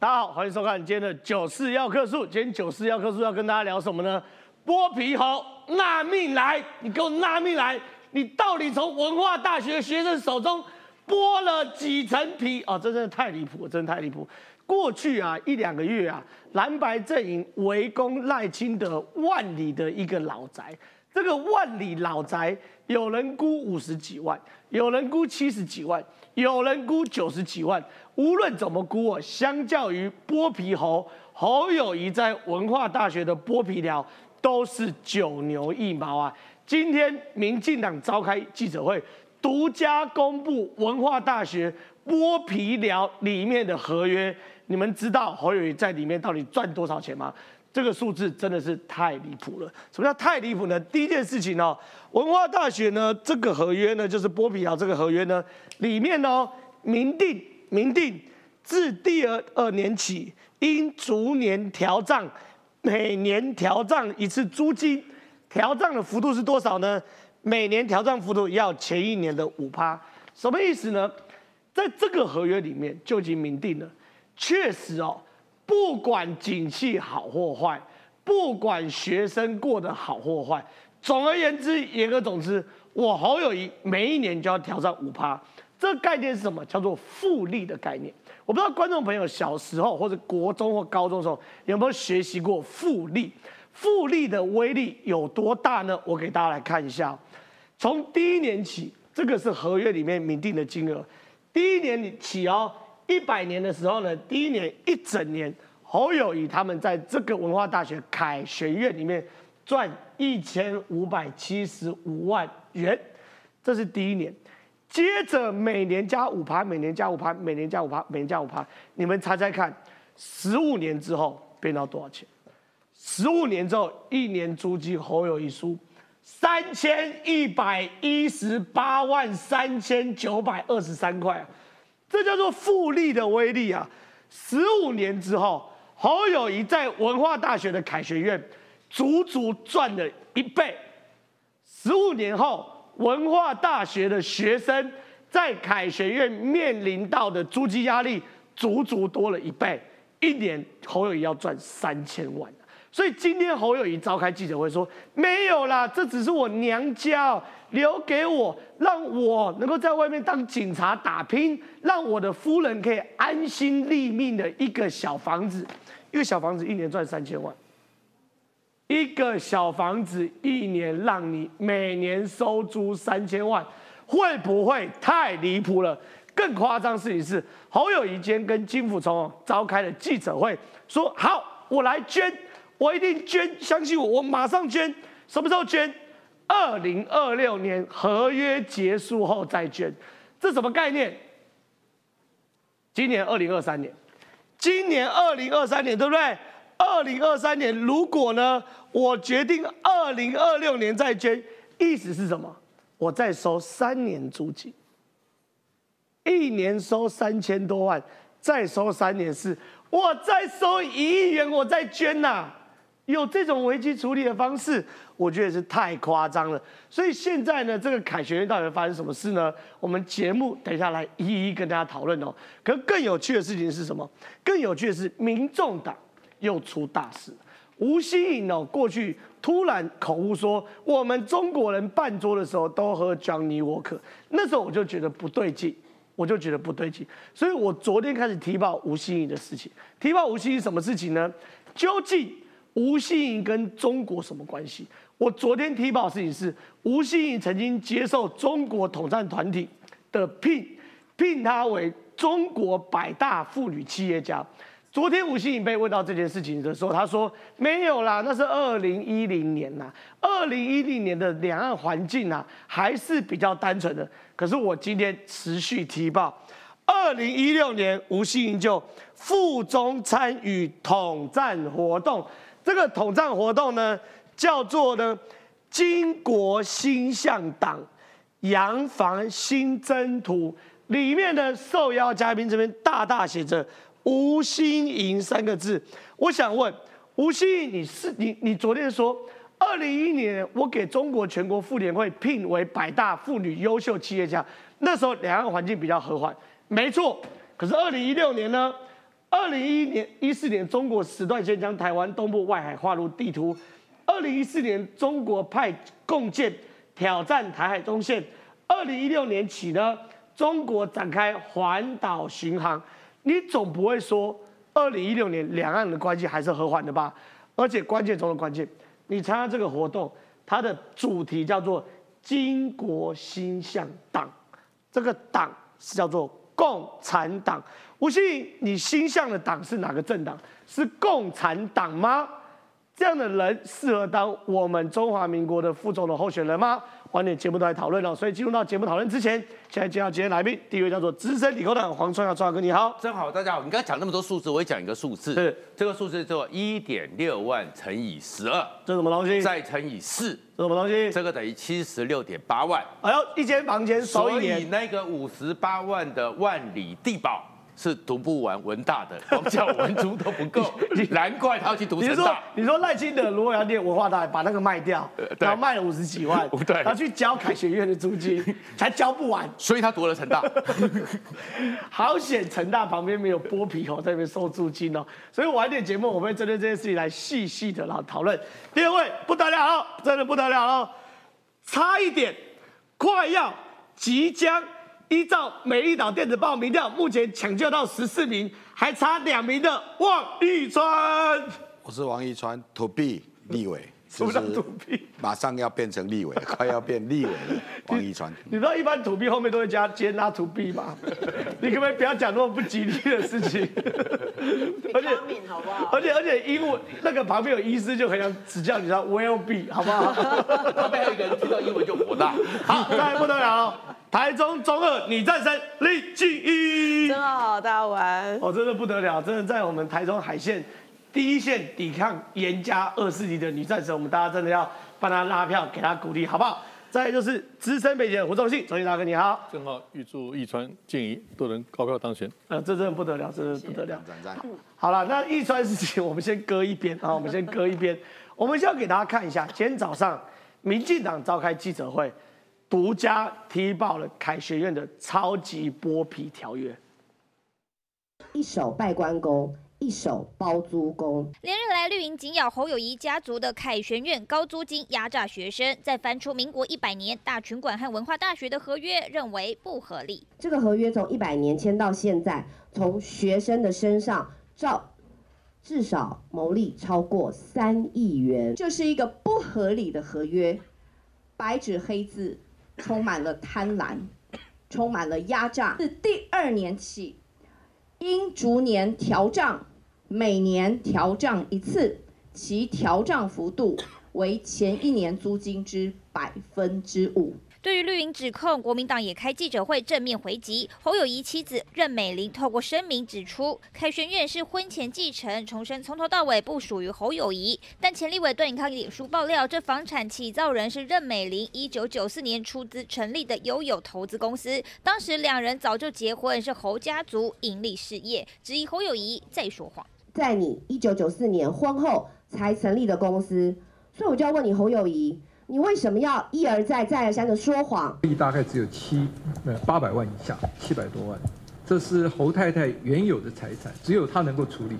大家好，欢迎收看今天的九四要客数。今天九四要客数要跟大家聊什么呢？剥皮猴纳命来，你给我纳命来！你到底从文化大学学生手中剥了几层皮？哦，这真的太离谱，真的太离谱。过去啊一两个月啊，蓝白阵营围攻赖清德万里的一个老宅。这个万里老宅，有人估五十几万，有人估七十几万，有人估九十几万。无论怎么估啊，相较于剥皮猴侯友谊在文化大学的剥皮寮，都是九牛一毛啊。今天民进党召开记者会，独家公布文化大学剥皮寮里面的合约。你们知道侯友谊在里面到底赚多少钱吗？这个数字真的是太离谱了。什么叫太离谱呢？第一件事情呢，文化大学呢这个合约呢，就是剥皮寮这个合约呢，里面呢明定明定自第二二年起，应逐年调涨，每年调涨一次租金，调涨的幅度是多少呢？每年调涨幅度要前一年的五趴。什么意思呢？在这个合约里面就已经明定了。确实哦，不管景气好或坏，不管学生过得好或坏，总而言之，言而总之，我好友谊每一年就要挑战五趴。这个概念是什么？叫做复利的概念。我不知道观众朋友小时候或者国中或高中的时候有没有学习过复利？复利的威力有多大呢？我给大家来看一下。从第一年起，这个是合约里面明定的金额，第一年起哦。一百年的时候呢，第一年一整年，侯友谊他们在这个文化大学凯旋院里面赚一千五百七十五万元，这是第一年。接着每年加五趴，每年加五趴，每年加五趴，每年加五趴。你们猜猜看，十五年之后变到多少钱？十五年之后，一年租金侯友谊输三千一百一十八万三千九百二十三块啊！这叫做复利的威力啊！十五年之后，侯友谊在文化大学的凯学院足足赚了一倍。十五年后，文化大学的学生在凯学院面临到的租金压力足足多了一倍，一年侯友谊要赚三千万。所以今天侯友谊召开记者会说：“没有啦，这只是我娘家留给我，让我能够在外面当警察打拼，让我的夫人可以安心立命的一个小房子。一个小房子一年赚三千万，一个小房子一年让你每年收租三千万，会不会太离谱了？更夸张事情是，侯友谊今天跟金辅聪召开了记者会，说：好，我来捐。”我一定捐，相信我，我马上捐。什么时候捐？二零二六年合约结束后再捐。这什么概念？今年二零二三年，今年二零二三年，对不对？二零二三年，如果呢，我决定二零二六年再捐，意思是什么？我再收三年租金，一年收三千多万，再收三年是，我再收一亿元，我再捐呐。有这种危机处理的方式，我觉得是太夸张了。所以现在呢，这个凯旋院到底发生什么事呢？我们节目等一下来一一跟大家讨论哦。可更有趣的事情是什么？更有趣的是，民众党又出大事。吴欣颖哦，过去突然口误说我们中国人办桌的时候都喝 Johnny walk 那时候我就觉得不对劲，我就觉得不对劲。所以我昨天开始提报吴欣颖的事情。提报吴欣颖什么事情呢？究竟？吴欣颖跟中国什么关系？我昨天提报的事情是，吴欣颖曾经接受中国统战团体的聘，聘他为中国百大妇女企业家。昨天吴欣颖被问到这件事情的时候，他说没有啦，那是二零一零年呐，二零一零年的两岸环境啊，还是比较单纯的。可是我今天持续提报，二零一六年吴欣颖就附中参与统战活动。这个统战活动呢，叫做呢“巾国新向党洋房新征途”，里面的受邀嘉宾这边大大写着“吴新颖”三个字。我想问吴新颖，你是你你昨天说，二零一一年我给中国全国妇联会聘为百大妇女优秀企业家，那时候两岸环境比较和缓，没错。可是二零一六年呢？二零一一年一四年，中国时段先将台湾东部外海划入地图。二零一四年，中国派共建挑战台海中线。二零一六年起呢，中国展开环岛巡航。你总不会说，二零一六年两岸的关系还是和缓的吧？而且关键中的关键，你参加这个活动，它的主题叫做“巾国心向党”，这个党是叫做共产党。吴信，你心向的党是哪个政党？是共产党吗？这样的人适合当我们中华民国的副总统候选人吗？晚点节目都来讨论了，所以进入到节目讨论之前，现在介绍今天来宾，第一位叫做资深理工党黄川耀川哥，你好，真好，大家好。你刚才讲那么多数字，我也讲一个数字，是这个数字叫做一点六万乘以十二，这什么东西？再乘以四，这什么东西？这个等于七十六点八万。哎呦，一间房间收一年，那个五十八万的万里地堡。是读不完文大的，光叫文珠都不够，难怪他要去读成大。你说赖清德如果要念文化大，把那个卖掉，然后卖了五十几万，对，然后去交凯学院的租金，才交不完，所以他读了成大。好险，成大旁边没有剥皮哦在那边收租金哦。所以晚点节目，我们会针对这件事情来细细的来讨论。第二位不得了，真的不得了哦，差一点，快要，即将。依照美丽岛电子报名调，目前抢救到十四名，还差两名的王一川。我是王一川，To B 立委，是不是 To B？马上要变成立委，快要变立委了。王一川，你知道一般 To B 后面都会加接纳 To B 吗？你可不可以不要讲那么不吉利的事情？而且好不好？而且而且英文那个旁边有医师就很想指教你，知道 Will be 好不好？旁边还有一个人听到英文就火大。好，再不得了。台中中二女战神李静怡，真好，大家晚哦，真的不得了，真的在我们台中海线第一线抵抗严加二四级的女战神，我们大家真的要帮她拉票，给她鼓励，好不好？再就是资深媒体胡忠信，忠信大哥你好，正好预祝易川、静怡都能高票当选。呃，这真的不得了，真的不得了。赞赞。好了，那易川事情我们先搁一边啊，我们先搁一边，我们先要给大家看一下，今天早上民进党召开记者会。独家踢爆了凯学院的超级剥皮条约，一手拜关公，一手包租公。连日来绿营紧咬侯友谊家族的凯旋院高租金压榨学生，再翻出民国一百年大群馆和文化大学的合约，认为不合理。这个合约从一百年签到现在，从学生的身上照至少牟利超过三亿元，这是一个不合理的合约，白纸黑字。充满了贪婪，充满了压榨。自第二年起，应逐年调账，每年调账一次，其调账幅度为前一年租金之百分之五。对于绿营指控，国民党也开记者会正面回击。侯友谊妻子任美玲透过声明指出，凯旋院是婚前继承，重申从头到尾不属于侯友谊。但前立委段永康脸书爆料，这房产起造人是任美玲一九九四年出资成立的悠友投资公司，当时两人早就结婚，是侯家族盈利事业，质疑侯友谊在说谎。在你一九九四年婚后才成立的公司，所以我就要问你侯友谊。你为什么要一而再、再而三的说谎？利大概只有七呃八百万以下，七百多万，这是侯太太原有的财产，只有她能够处理，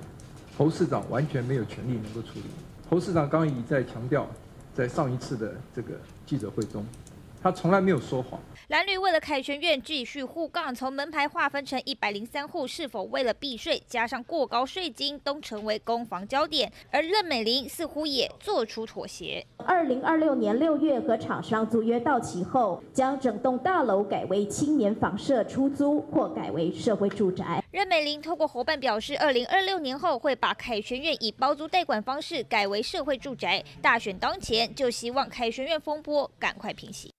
侯市长完全没有权利能够处理。侯市长刚已在强调，在上一次的这个记者会中。他从来没有说谎。蓝绿为了凯旋院继续互杠，从门牌划分成一百零三户，是否为了避税加上过高税金，都成为攻防焦点。而任美玲似乎也做出妥协。二零二六年六月和厂商租约到期后，将整栋大楼改为青年房舍出租，或改为社会住宅。任美玲透过伙伴表示，二零二六年后会把凯旋院以包租代管方式改为社会住宅。大选当前，就希望凯旋院风波赶快平息。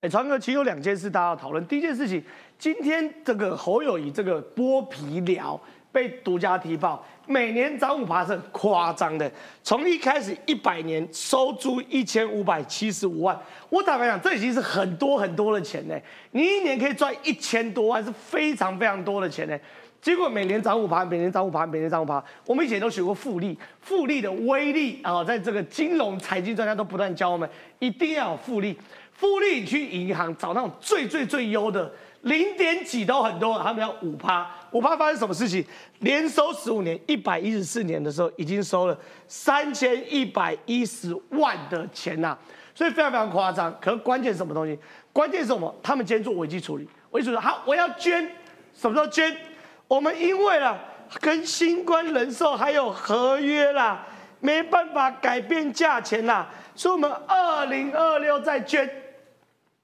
哎，传哥，其实有两件事大家要讨论。第一件事情，今天这个侯友谊这个剥皮寮被独家提报，每年涨五爬是夸张的。从一开始一百年收租一千五百七十五万，我坦白讲，这已经是很多很多的钱呢。你一年可以赚一千多万，是非常非常多的钱呢。结果每年涨五爬，每年涨五爬，每年涨五爬。我们以前都学过复利，复利的威力啊，在这个金融财经专家都不断教我们，一定要有复利。复利去银行找那种最最最优的零点几都很多，他们要五趴，五趴发生什么事情？连收十五年，一百一十四年的时候已经收了三千一百一十万的钱呐、所以非常非常夸张。可是关键什么东西？关键是什么？他们今天做危机处理，危机处理好，我要捐，什么时候捐？我们因为啦，跟新冠人寿还有合约啦，没办法改变价钱啦，所以我们二零二六再捐，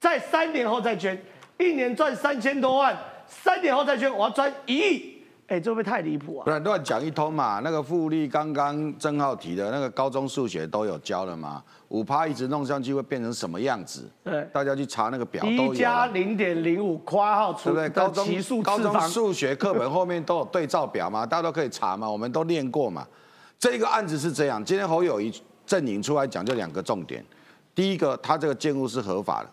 在三年后再捐，一年赚三千多万，三年后再捐，我要赚一亿，哎，这会不会太离谱啊不？然乱讲一通嘛。那个复利刚刚郑浩提的那个高中数学都有教了嘛，五趴一直弄上去会变成什么样子？对，大家去查那个表都有一加啊。零点零五括号除对不对？高中高中数学课本后面都有对照表嘛，大家都可以查嘛，我们都练过嘛。这个案子是这样，今天侯友谊阵营出来讲就两个重点，第一个，他这个建物是合法的，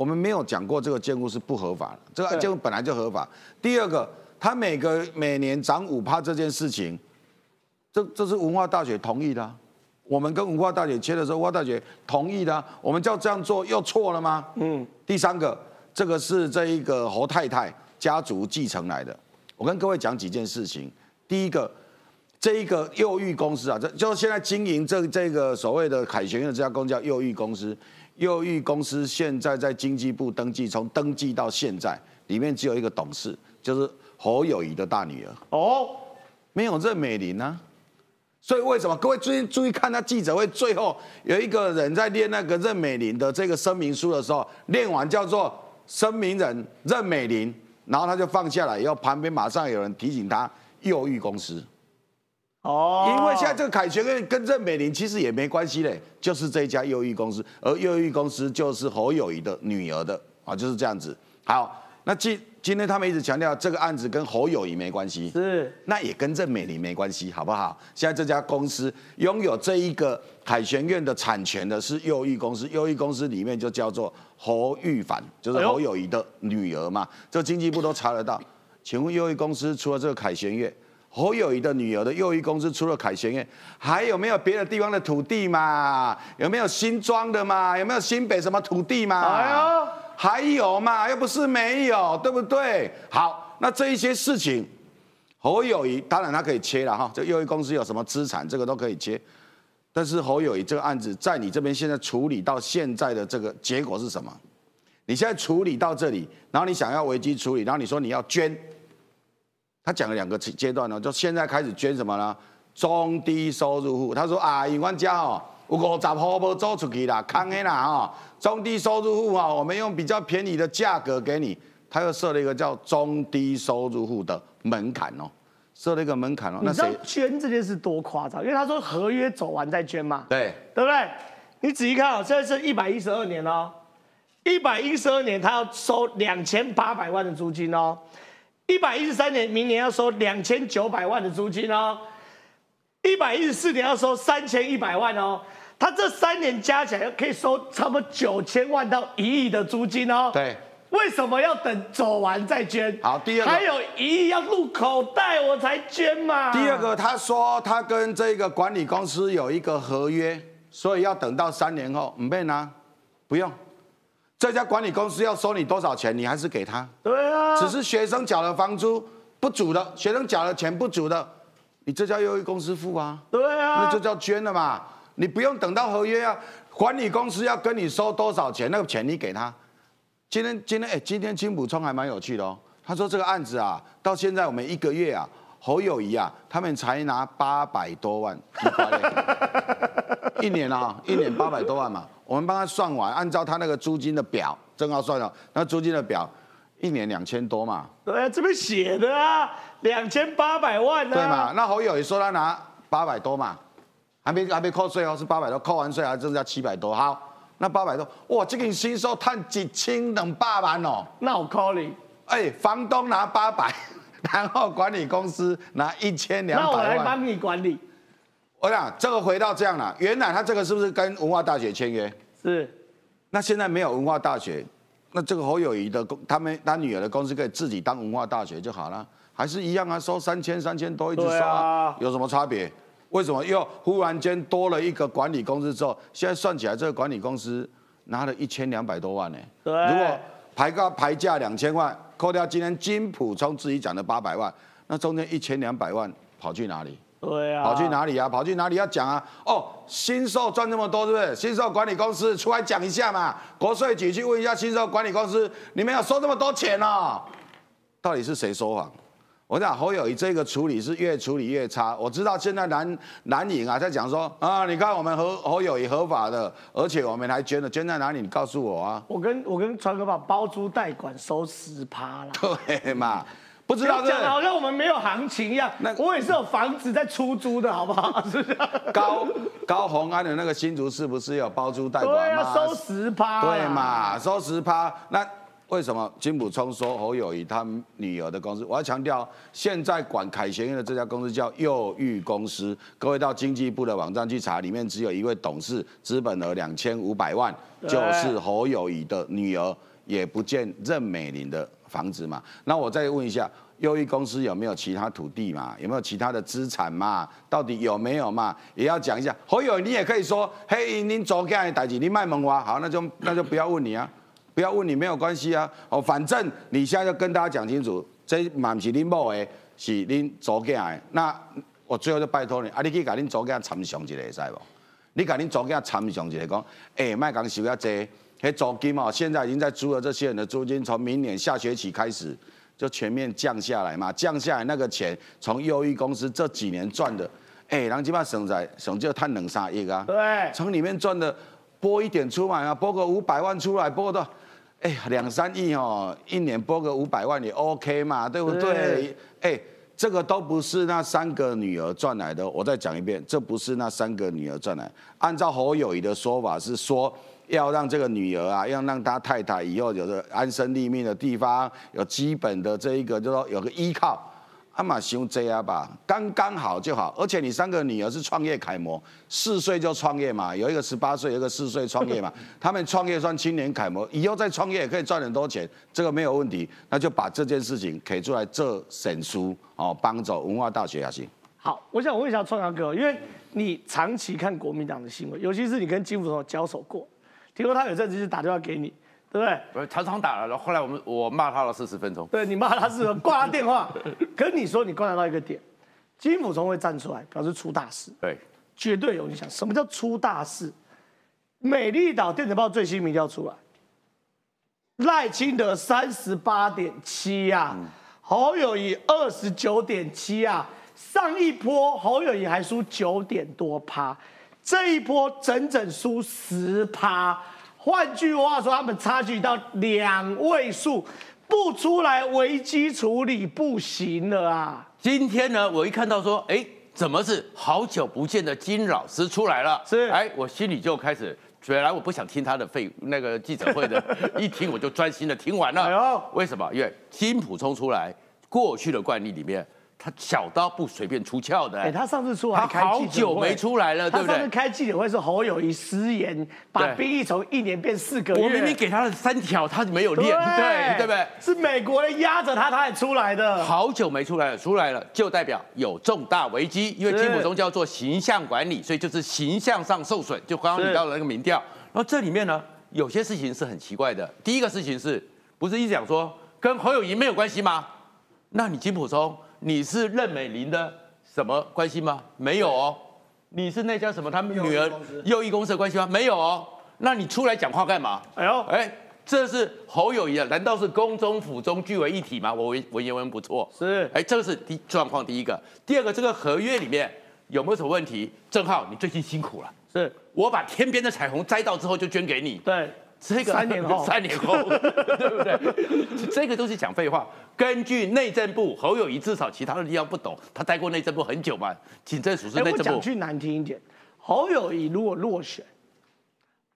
我们没有讲过这个建物是不合法的，这个对建物本来就合法。第二个，他每个每年涨五趴这件事情，这这是文化大学同意的啊、我们跟文化大学签的时候，文化大学同意的啊、我们叫这样做又错了吗？嗯，第三个，这个是这一个侯太太家族继承来的。我跟各位讲几件事情。第一个，这一个幼育公司啊，这就是现在经营这这个所谓的凯旋苑的这家公司叫幼育公司。幼育公司现在在经济部登记，从登记到现在，里面只有一个董事，就是侯友谊的大女儿，哦，没有任美玲啊。所以为什么？各位注意注意看他记者会最后有一个人在念那个任美玲的这个声明书的时候，念完叫做声明人任美玲，然后他就放下来，以后旁边马上有人提醒他幼育公司，哦，因为现在这个凯旋院跟任美玲其实也没关系嘞，就是这一家优育公司，而优育公司就是侯友谊的女儿的啊，就是这样子。好，那今今天他们一直强调这个案子跟侯友谊没关系，是那也跟郑美玲没关系，好不好？现在这家公司拥有这一个凯旋院的产权的是优育公司，优育公司里面就叫做侯玉凡，就是侯友谊的女儿嘛，这经济部都查得到。请问优育公司除了这个凯旋院，侯友谊的女儿的右翼公司除了凯旋苑，还有没有别的地方的土地嘛？有没有新庄的嘛？有没有新北什么土地嘛？哎呦，还有嘛，又不是没有，对不对？好，那这一些事情，侯友谊当然他可以切了哈，这右翼公司有什么资产，这个都可以切。但是侯友谊这个案子在你这边现在处理到现在的这个结果是什么？你现在处理到这里，然后你想要危机处理，然后你说你要捐，他讲了两个阶段呢，就现在开始捐什么呢？中低收入户，他说啊，因为家哦有五十户无租出去啦，坑的啦哈，中低收入户啊，我们用比较便宜的价格给你，他又设了一个叫中低收入户的门槛哦，设了一个门槛哦，你知道？捐这件事多夸张？因为他说合约走完再捐嘛，对，对不对？你仔细看哦，现在是一百一十二年哦，一百一十二年他要收两千八百万的租金哦，一百一十三年明年要收两千九百万的租金哦，一百一十四年要收三千一百万哦，他这三年加起来可以收差不多九千万到一亿的租金哦。对，为什么要等走完再捐？好第二个还有一亿要入口袋我才捐嘛。第二个，他说他跟这个管理公司有一个合约，所以要等到三年后，唔被拿，不用。这家管理公司要收你多少钱，你还是给他，对啊，只是学生缴了房租不足的，学生缴了钱不足的，你这叫优惠公司付啊，对啊，那就叫捐了嘛。你不用等到合约啊，管理公司要跟你收多少钱，那个钱你给他。今天今天哎，今天金补充还蛮有趣的哦。他说这个案子啊，到现在我们一个月啊，侯友谊啊，他们才拿八百多万，一年啊，一年八百多万嘛。我们帮他算完，按照他那个租金的表，正好算了，那租金的表一年两千多嘛，对啊，这边写的啊，两千八百万呢、对嘛？？那侯友也说他拿八百多嘛，还没还没扣税哦，是八百多，扣完税还剩下七百多。好，那八百多，哇，这个新收探几千两百万哦。那我 call 你，哎，房东拿八百，然后管理公司拿一千两百那我。来帮你管理。我想这个回到这样了，原来他这个是不是跟文化大学签约？是，那现在没有文化大学，那这个侯友谊的公，他们他女儿的公司可以自己当文化大学就好了，还是一样啊，收三千三千多一直收啊啊，有什么差别？为什么又忽然间多了一个管理公司之后，现在算起来这个管理公司拿了一千两百多万呢？对如果排高排价两千万，扣掉今天金普聪自己讲的八百万，那中间一千两百万跑去哪里？对啊，跑去哪里啊？跑去哪里要讲啊？哦，新售赚那么多，是不是？新售管理公司出来讲一下嘛。国税局去问一下新售管理公司，你们要收这么多钱哦？到底是谁说谎？我讲侯友谊这个处理是越处理越差。我知道现在蓝蓝营啊在讲说啊，你看我们侯侯友谊合法的，而且我们还捐了，捐在哪里？你告诉我啊。我跟我跟传哥把包租代管收十趴啦。对嘛？不知道讲的好像我们没有行情一样。那我也是有房子在出租的，好不好？是不是？高高红安的那个新竹是不是有包租代管对吗？啊，收十趴。对嘛，收十趴。那为什么金普聪说侯友谊他女儿的公司？我要强调，现在管凯旋院的这家公司叫幼育公司。各位到经济部的网站去查，里面只有一位董事，资本额两千五百万，就是侯友谊的女儿，也不见任美玲的房子嘛。那我再问一下，优裕公司有没有其他土地嘛？有没有其他的资产嘛？到底有没有嘛？也要讲一下。侯友，你也可以说，嘿，您做这样的代志，你卖萌我，好，那就那就不要问你啊，不要问你没有关系啊。哦，反正你现在就跟大家讲清楚，这嘛不是恁某的，是恁做这样的。那我最后就拜托你，啊，你去甲恁做这样参详一下，会使无？你甲恁做这样参详一下，讲，哎，卖讲收遐济，迄租金哦，现在已经在租了这些人的租金，从明年下学期开始。就全面降下来嘛，降下来那个钱，从优异公司这几年赚的，哎，人基本上省在省就贪两三亿啊，对，从里面赚的拨一点出来啊，拨个五百万出来，拨到，哎，两三亿哦，一年拨个五百万也 OK 嘛，对不对？哎，这个都不是那三个女儿赚来的，我再讲一遍，这不是那三个女儿赚来，按照侯友谊的说法是说。要让这个女儿啊，要让她太太以后有个安身立命的地方，有基本的这一个，就说有个依靠。阿玛修这样吧，刚刚好就好。而且你三个女儿是创业楷模，四岁就创业嘛，有一个十八岁，有一个四岁创业嘛。他们创业算青年楷模，以后再创业也可以赚很多钱，这个没有问题。那就把这件事情给出来做审书哦，帮走文化大学也行。好，我想问一下创阳哥，因为你长期看国民党的新闻，尤其是你跟金辅总交手过。听说他有阵子就打电话给你，对不对？不是常常打了，然后后来我们我骂他了四十分钟。对你骂他是挂他电话，跟你说你观察到一个点，金辅聪会站出来表示出大事，对，绝对有影响。什么叫出大事？美丽岛电子报最新民调出来，赖清德三十八点七啊，侯友谊二十九点七呀，上一波侯友谊还输九点多趴。这一波整整输十趴，换句话说，他们差距到两位数，不出来危机处理不行了啊！今天呢，我一看到说，哎，怎么是好久不见的金老师出来了？是，哎，我心里就开始，本来我不想听他的废那个记者会的，一听我就专心的听完了。哎呦，为什么？因为金普冲出来，过去的惯例里面。他小刀不随便出鞘的，哎，他上次出来，他好久没出来了，对不对？他上次开记者会是侯友谊失言，把兵役从一年变四个月。我明明给他了三条，他没有练，对对不对？是美国人压着他，他也出来的。好久没出来了，出来了就代表有重大危机，因为金普中叫做形象管理，所以就是形象上受损。就刚刚你到了那个民调，然后这里面呢，有些事情是很奇怪的。第一个事情是不是一直讲说跟侯友谊没有关系吗？那你金普中？你是任美玲的什么关系吗？没有哦。你是那家什么他们女儿右翼公司的关系吗？没有哦。那你出来讲话干嘛？哎呦，哎，这是侯友谊啊？难道是宫中府中聚为一体吗？我文文言文不错，是。哎，这个是第状况第一个。第二个，这个合约里面有没有什么问题？郑浩，你最近辛苦了。是我把天边的彩虹摘到之后就捐给你。对。这个三年后，三年后，对不对？这个都是讲废话。根据内政部侯友谊，至少其他的地方不懂，他待过内政部很久嘛。警政署是内政部。讲句难听一点，侯友谊如果落选，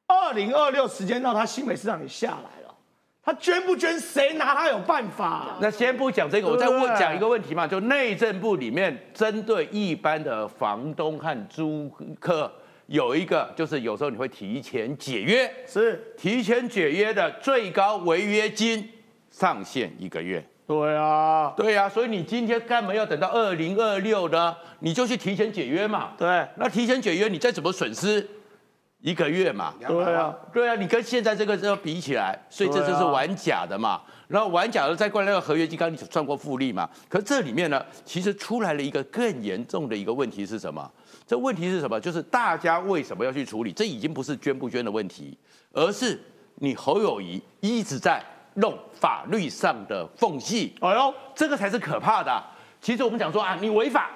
二零二六时间到，他新北市长也下来了，他捐不捐，谁拿他有办法？那先不讲这个，我再问讲一个问题嘛，就内政部里面针对一般的房东和租客。有一个就是有时候你会提前解约，是提前解约的最高违约金上限一个月。对啊，对啊，所以你今天干嘛要等到二零二六呢？你就去提前解约嘛。对，那提前解约，你再怎么损失，一个月嘛。对啊，对啊，你跟现在这个要比起来，所以这就是玩假的嘛。然后玩假的再过来那个合约金，刚刚你算过复利嘛？可这里面呢，其实出来了一个更严重的一个问题是什么？这问题是什么？就是大家为什么要去处理？这已经不是捐不捐的问题，而是你侯友谊一直在弄法律上的缝隙。哎呦，这个才是可怕的。其实我们讲说啊，你违法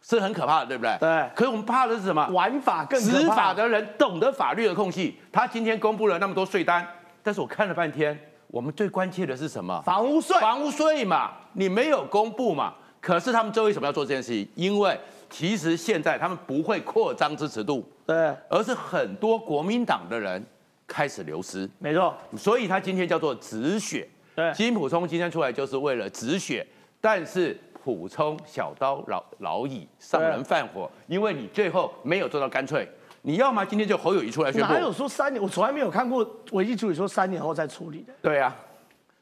是很可怕的，对不对？对。可是我们怕的是什么？玩法更执法的人懂得法律的空隙。他今天公布了那么多税单，但是我看了半天，我们最关切的是什么？房屋税。房屋税嘛，你没有公布嘛？可是他们最为什么要做这件事情？因为其实现在他们不会扩张支持度，对，而是很多国民党的人开始流失，没错。所以他今天叫做止血，对，金普聪今天出来就是为了止血，但是普聪小刀老老矣，上人犯火，因为你最后没有做到干脆，你要么今天就侯友谊出来宣布，哪有说三年？我从来没有看过危机处理说三年后再处理的。对啊，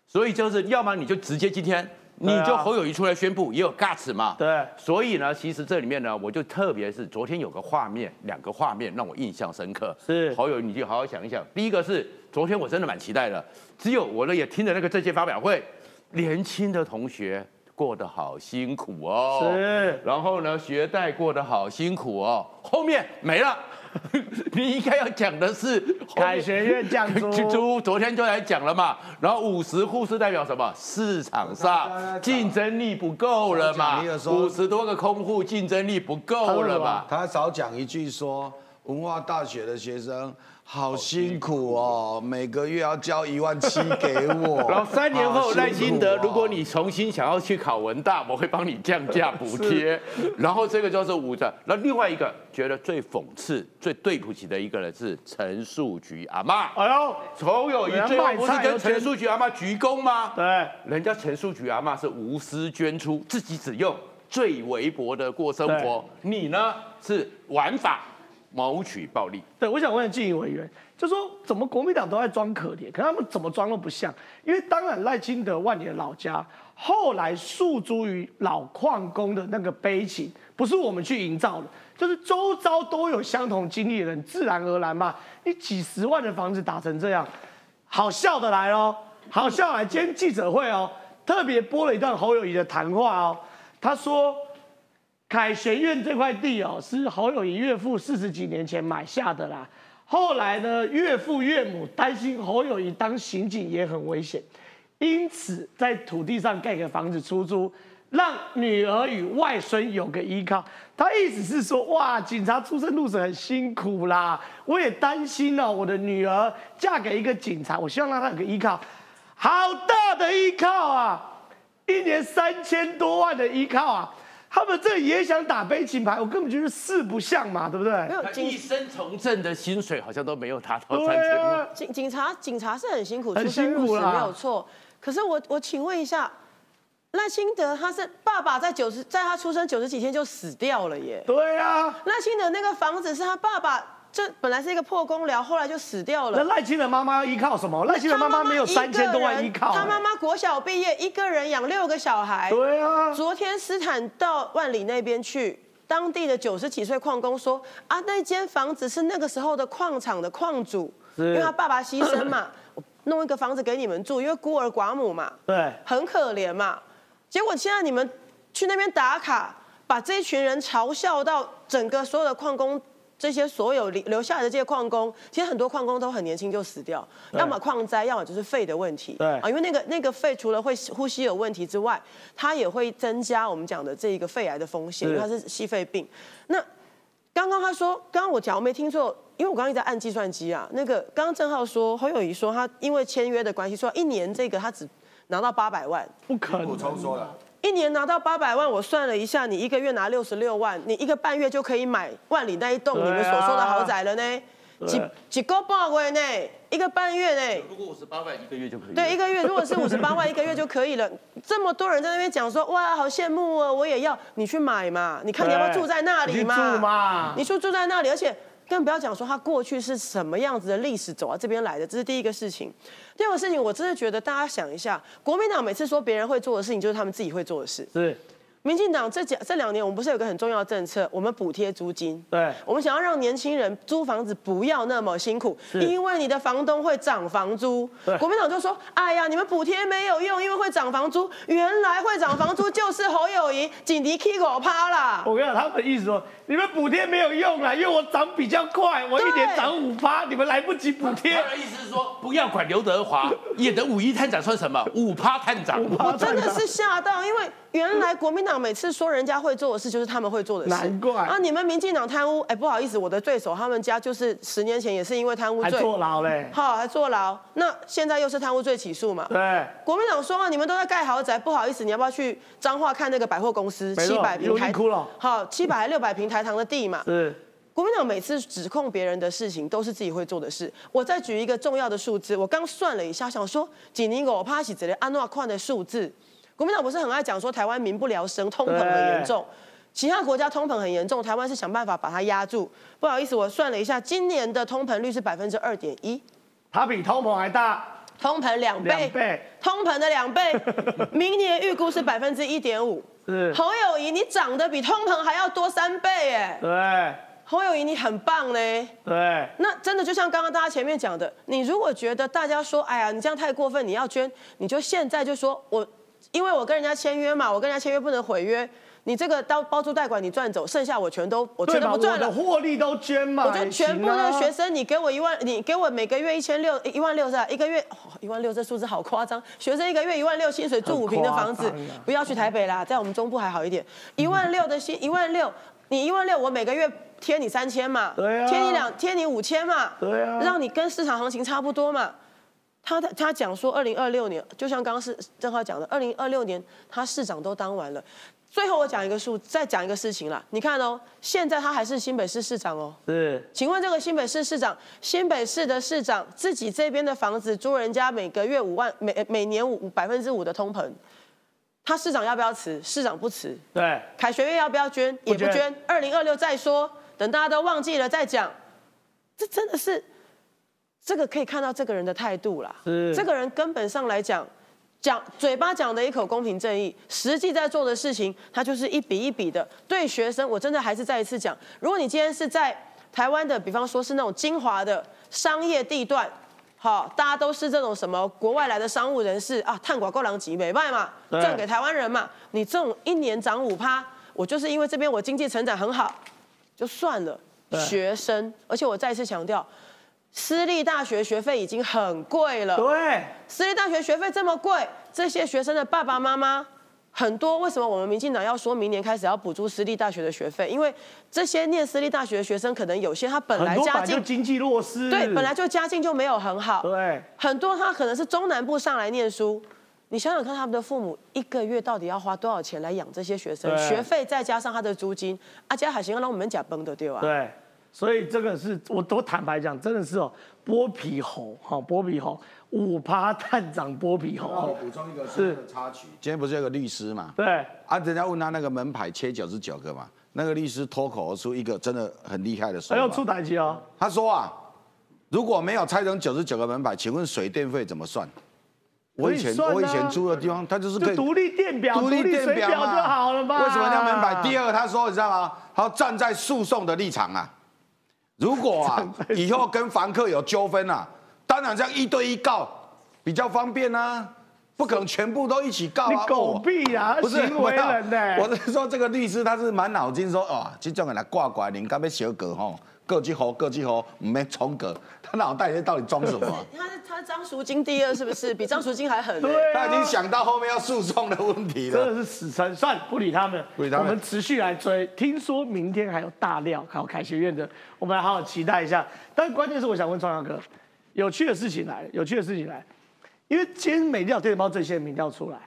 所以就是要么你就直接今天。你就侯友谊出来宣布也有 guts 嘛？对，所以呢，其实这里面呢，我就特别是昨天有个画面，两个画面让我印象深刻。是侯友谊，你就好好想一想。第一个是昨天我真的蛮期待的，只有我呢也听了那个这些发表会，年轻的同学过得好辛苦哦。是，然后呢，学贷过得好辛苦哦，后面没了。你应该要讲的是 凯学院降租，昨天就来讲了嘛。然后五十户是代表什么？市场上竞争力不够了嘛？五十多个空户竞争力不够了嘛？他少讲一句说，文化大学的学生。好辛苦哦，每个月要交一万七给我。然后三年后赖清德，如果你重新想要去考文大，我会帮你降价补贴。然后这个就是五折。那另外一个觉得最讽刺、最对不起的一个人是陈树菊阿妈。哎呦，仇友谊最后不是跟陈树菊阿妈鞠躬吗？对，人家陈树菊阿妈是无私捐出，自己只用最微薄的过生活。你呢是玩法。谋取暴利。对，我想问静怡委员，就说怎么国民党都在装可怜，可他们怎么装都不像。因为当然赖清德万年老家，后来诉诸于老矿工的那个悲情，不是我们去营造的，就是周遭都有相同经历的人，自然而然嘛。你几十万的房子打成这样，好笑的来喽，好笑来。今天记者会哦，特别播了一段侯友谊的谈话哦，他说。凯旋院这块地哦，是侯友谊岳父四十几年前买下的啦。后来呢，岳父岳母担心侯友谊当刑警也很危险，因此在土地上盖个房子出租，让女儿与外孙有个依靠。他意思是说，哇，警察出生入死很辛苦啦，我也担心哦，我的女儿嫁给一个警察，我希望让她有个依靠，好大的依靠啊，一年三千多万的依靠啊。他们这也想打悲情牌，我根本就是四不像嘛，对不对？没有，一生从政的薪水好像都没有达到三千。警警察警察是很辛苦，很辛苦没有错。可是我我请问一下，赖清德他是爸爸在九十，在他出生九十几天就死掉了耶。对啊，赖清德那个房子是他爸爸。这本来是一个破公寮，后来就死掉了。那赖清德妈妈要依靠什么？赖清德妈妈没有三千多万依靠。他妈妈国小毕业，一个人养六个小孩。对啊。昨天斯坦到万里那边去，当地的九十几岁矿工说：“啊，那间房子是那个时候的矿场的矿主，因为他爸爸牺牲嘛，弄一个房子给你们住，因为孤儿寡母嘛，对，很可怜嘛。结果现在你们去那边打卡，把这一群人嘲笑到整个所有的矿工。”这些所有留留下来的这些矿工，其实很多矿工都很年轻就死掉，要么矿灾，要么就是肺的问题。对啊，因为那个那个肺除了会呼吸有问题之外，它也会增加我们讲的这一个肺癌的风险，因为它是吸肺病。那刚刚他说，刚刚我讲我没听错，因为我刚刚一直在按计算机啊。那个刚刚郑浩说，侯友谊说他因为签约的关系，说一年这个他只拿到八百万，不可能。补充说了。一年拿到八百万，我算了一下，你一个月拿六十六万，你一个半月就可以买万里那一栋你们所说的豪宅了呢。几几个半月呢？一个半月呢？如果五十八万一个月就可以。对，一个月如果是五十八万一个月就可以了。这么多人在那边讲说，哇，好羡慕哦，我也要，你去买嘛，你看你要不要住在那里嘛？你说住在那里，而且。更不要讲说他过去是什么样子的历史走到这边来的，这是第一个事情。第二个事情，我真的觉得大家想一下，国民党每次说别人会做的事情，就是他们自己会做的事。是，民进党这几这两年，我们不是有个很重要的政策，我们补贴租金。对我们想要让年轻人租房子不要那么辛苦，因为你的房东会涨房租对。国民党就说：“哎呀，你们补贴没有用，因为会涨房租。原来会涨房租就是侯友谊警笛 K 狗趴啦。”我跟你讲，他们意思说，你们补贴没有用啦，因为我涨比较快，我一年涨五趴，你们来不及补贴。他的意思是说，不要管刘德华演的五一探长算什么，五趴探长。我真的是吓到，因为原来国民党每次说人家会做的事，就是他们会做的事。难怪啊！你们民进党贪污，哎，不好意思，我的对手他们家就是十年前也是因为贪污罪，坐牢嘞。好，还坐牢。那现在又是贪污罪起诉嘛？对，国民党说啊，你们都在盖豪宅，不好意思，你要不要去彰化看那个百货公司七百平台？好，七百还六百平台堂的地嘛？是国民党每次指控别人的事情，都是自己会做的事。我再举一个重要的数字，我刚算了一下，想说几年我怕起这类安诺矿的数字。国民党不是很爱讲说台湾民不聊生，通膨很严重，其他国家通膨很严重，台湾是想办法把它压住。不好意思，我算了一下，今年的通膨率是百分之二点一，它比通膨还大。通膨两倍，两倍。通膨的两倍，明年预估是百分之一点五。是，侯友谊，你涨得比通膨还要多三倍，哎，对。侯友谊你很棒呢。对，那真的就像刚刚大家前面讲的，你如果觉得大家说，哎呀，你这样太过分，你要捐，你就现在就说我，因为我跟人家签约嘛，我跟人家签约不能毁约，你这个包包租代管你赚走，剩下我全都我全都不赚了。获利都捐嘛，我就全部的学生生，你给我一万，你给我每个月一千六，一万六是吧？一个月哦一万六，这数字好夸张。学生一个月一万六薪水，住五平的房子不要去台北啦，在我们中部还好一点。一万六的薪，一万六，你一万六，我每个月贴你三千嘛，对啊贴你两，贴你五千嘛，对啊让你跟市场行情差不多嘛。他他讲说，二零二六年，就像刚刚是郑浩讲的，二零二六年他市长都当完了。最后我讲一个数，再讲一个事情啦。你看哦，现在他还是新北市市长哦。是请问这个新北市市长，新北市的市长自己这边的房子租人家每个月五万，每每年五百分之五的通膨，他市长要不要辞？市长不辞。对，凯旋院要不要捐？也不捐。二零二六再说，等大家都忘记了再讲。这真的是，这个可以看到这个人的态度啦。是这个人根本上来讲，讲嘴巴讲的一口公平正义，实际在做的事情，他就是一笔一笔的。对学生，我真的还是再一次讲，如果你今天是在台湾的，比方说是那种精华的商业地段。好，大家都是这种什么国外来的商务人士啊，探寡够狼藉美卖嘛，对赚给台湾人嘛。你这种一年涨五趴，我就是因为这边我经济成长很好，就算了。学生，而且我再次强调，私立大学学费已经很贵了。对，私立大学学费这么贵，这些学生的爸爸妈妈很多。为什么我们民进党要说明年开始要补助私立大学的学费？因为这些念私立大学的学生，可能有些他本来家境就经济弱势，对，本来就家境就没有很好。对，很多他可能是中南部上来念书，你想想看，他们的父母一个月到底要花多少钱来养这些学生？对学费再加上他的租金，啊，加海行让我们假崩的对吧？对，所以这个是我都坦白讲，真的是哦，剥皮猴，哈，剥皮猴，五趴探长剥皮我猴，补充一个是插曲，今天不是有个律师嘛？对，啊，人家问他那个门牌切九十九个嘛，那个律师脱口而出一个真的很厉害的说还要出法，台机哦，他说啊，如果没有拆成九十九个门牌，请问水电费怎么算？我以前、我以前住的地方，它就是可以独立电表、独立电水表就好了吧。为什么要门牌？第二，他说你知道吗？他要站在诉讼的立场啊，如果啊 以后跟房客有纠纷啊，当然这样一对一告比较方便啊，不可能全部都一起告啊。你狗哦屁啊，不是行为人 呢？我是说这个律师他是满脑筋说哦，这种人来挂挂，你干杯小狗吼，各级猴各去吼，唔免重格，他脑袋里面到底装什么啊？他是他张淑金第二是不是？比张淑金还狠、欸？对啊他已经想到后面要诉讼的问题了。真的是死撑，算了不理他们，不理他们我们持续来追。听说明天还有大料，还有凯学院的，我们来好好期待一下。但关键是我想问创阳哥，有趣的事情来了，有趣的事情来，因为今天美料电子报最新的民调出来，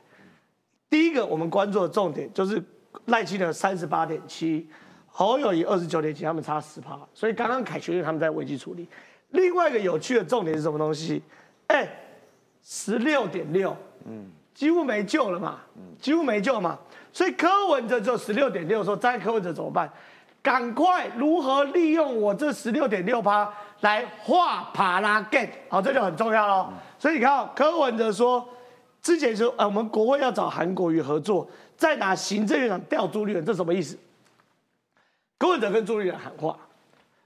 第一个我们关注的重点就是赖清德三十八点七，侯友谊二十九点几，他们差十趴，所以刚刚凯学院他们在危机处理。另外一个有趣的重点是什么东西？哎，十六点六，嗯，几乎没救了嘛，几乎没救嘛。所以柯文哲就十六点六，说在柯文哲怎么办？赶快如何利用我这十六点六趴来画爬拉 get，好，这就很重要喽。所以你看、哦，柯文哲说，之前说，呃，我们国会要找韩国瑜合作，再拿行政院长调朱立伦，这什么意思？柯文哲跟朱立伦喊话：“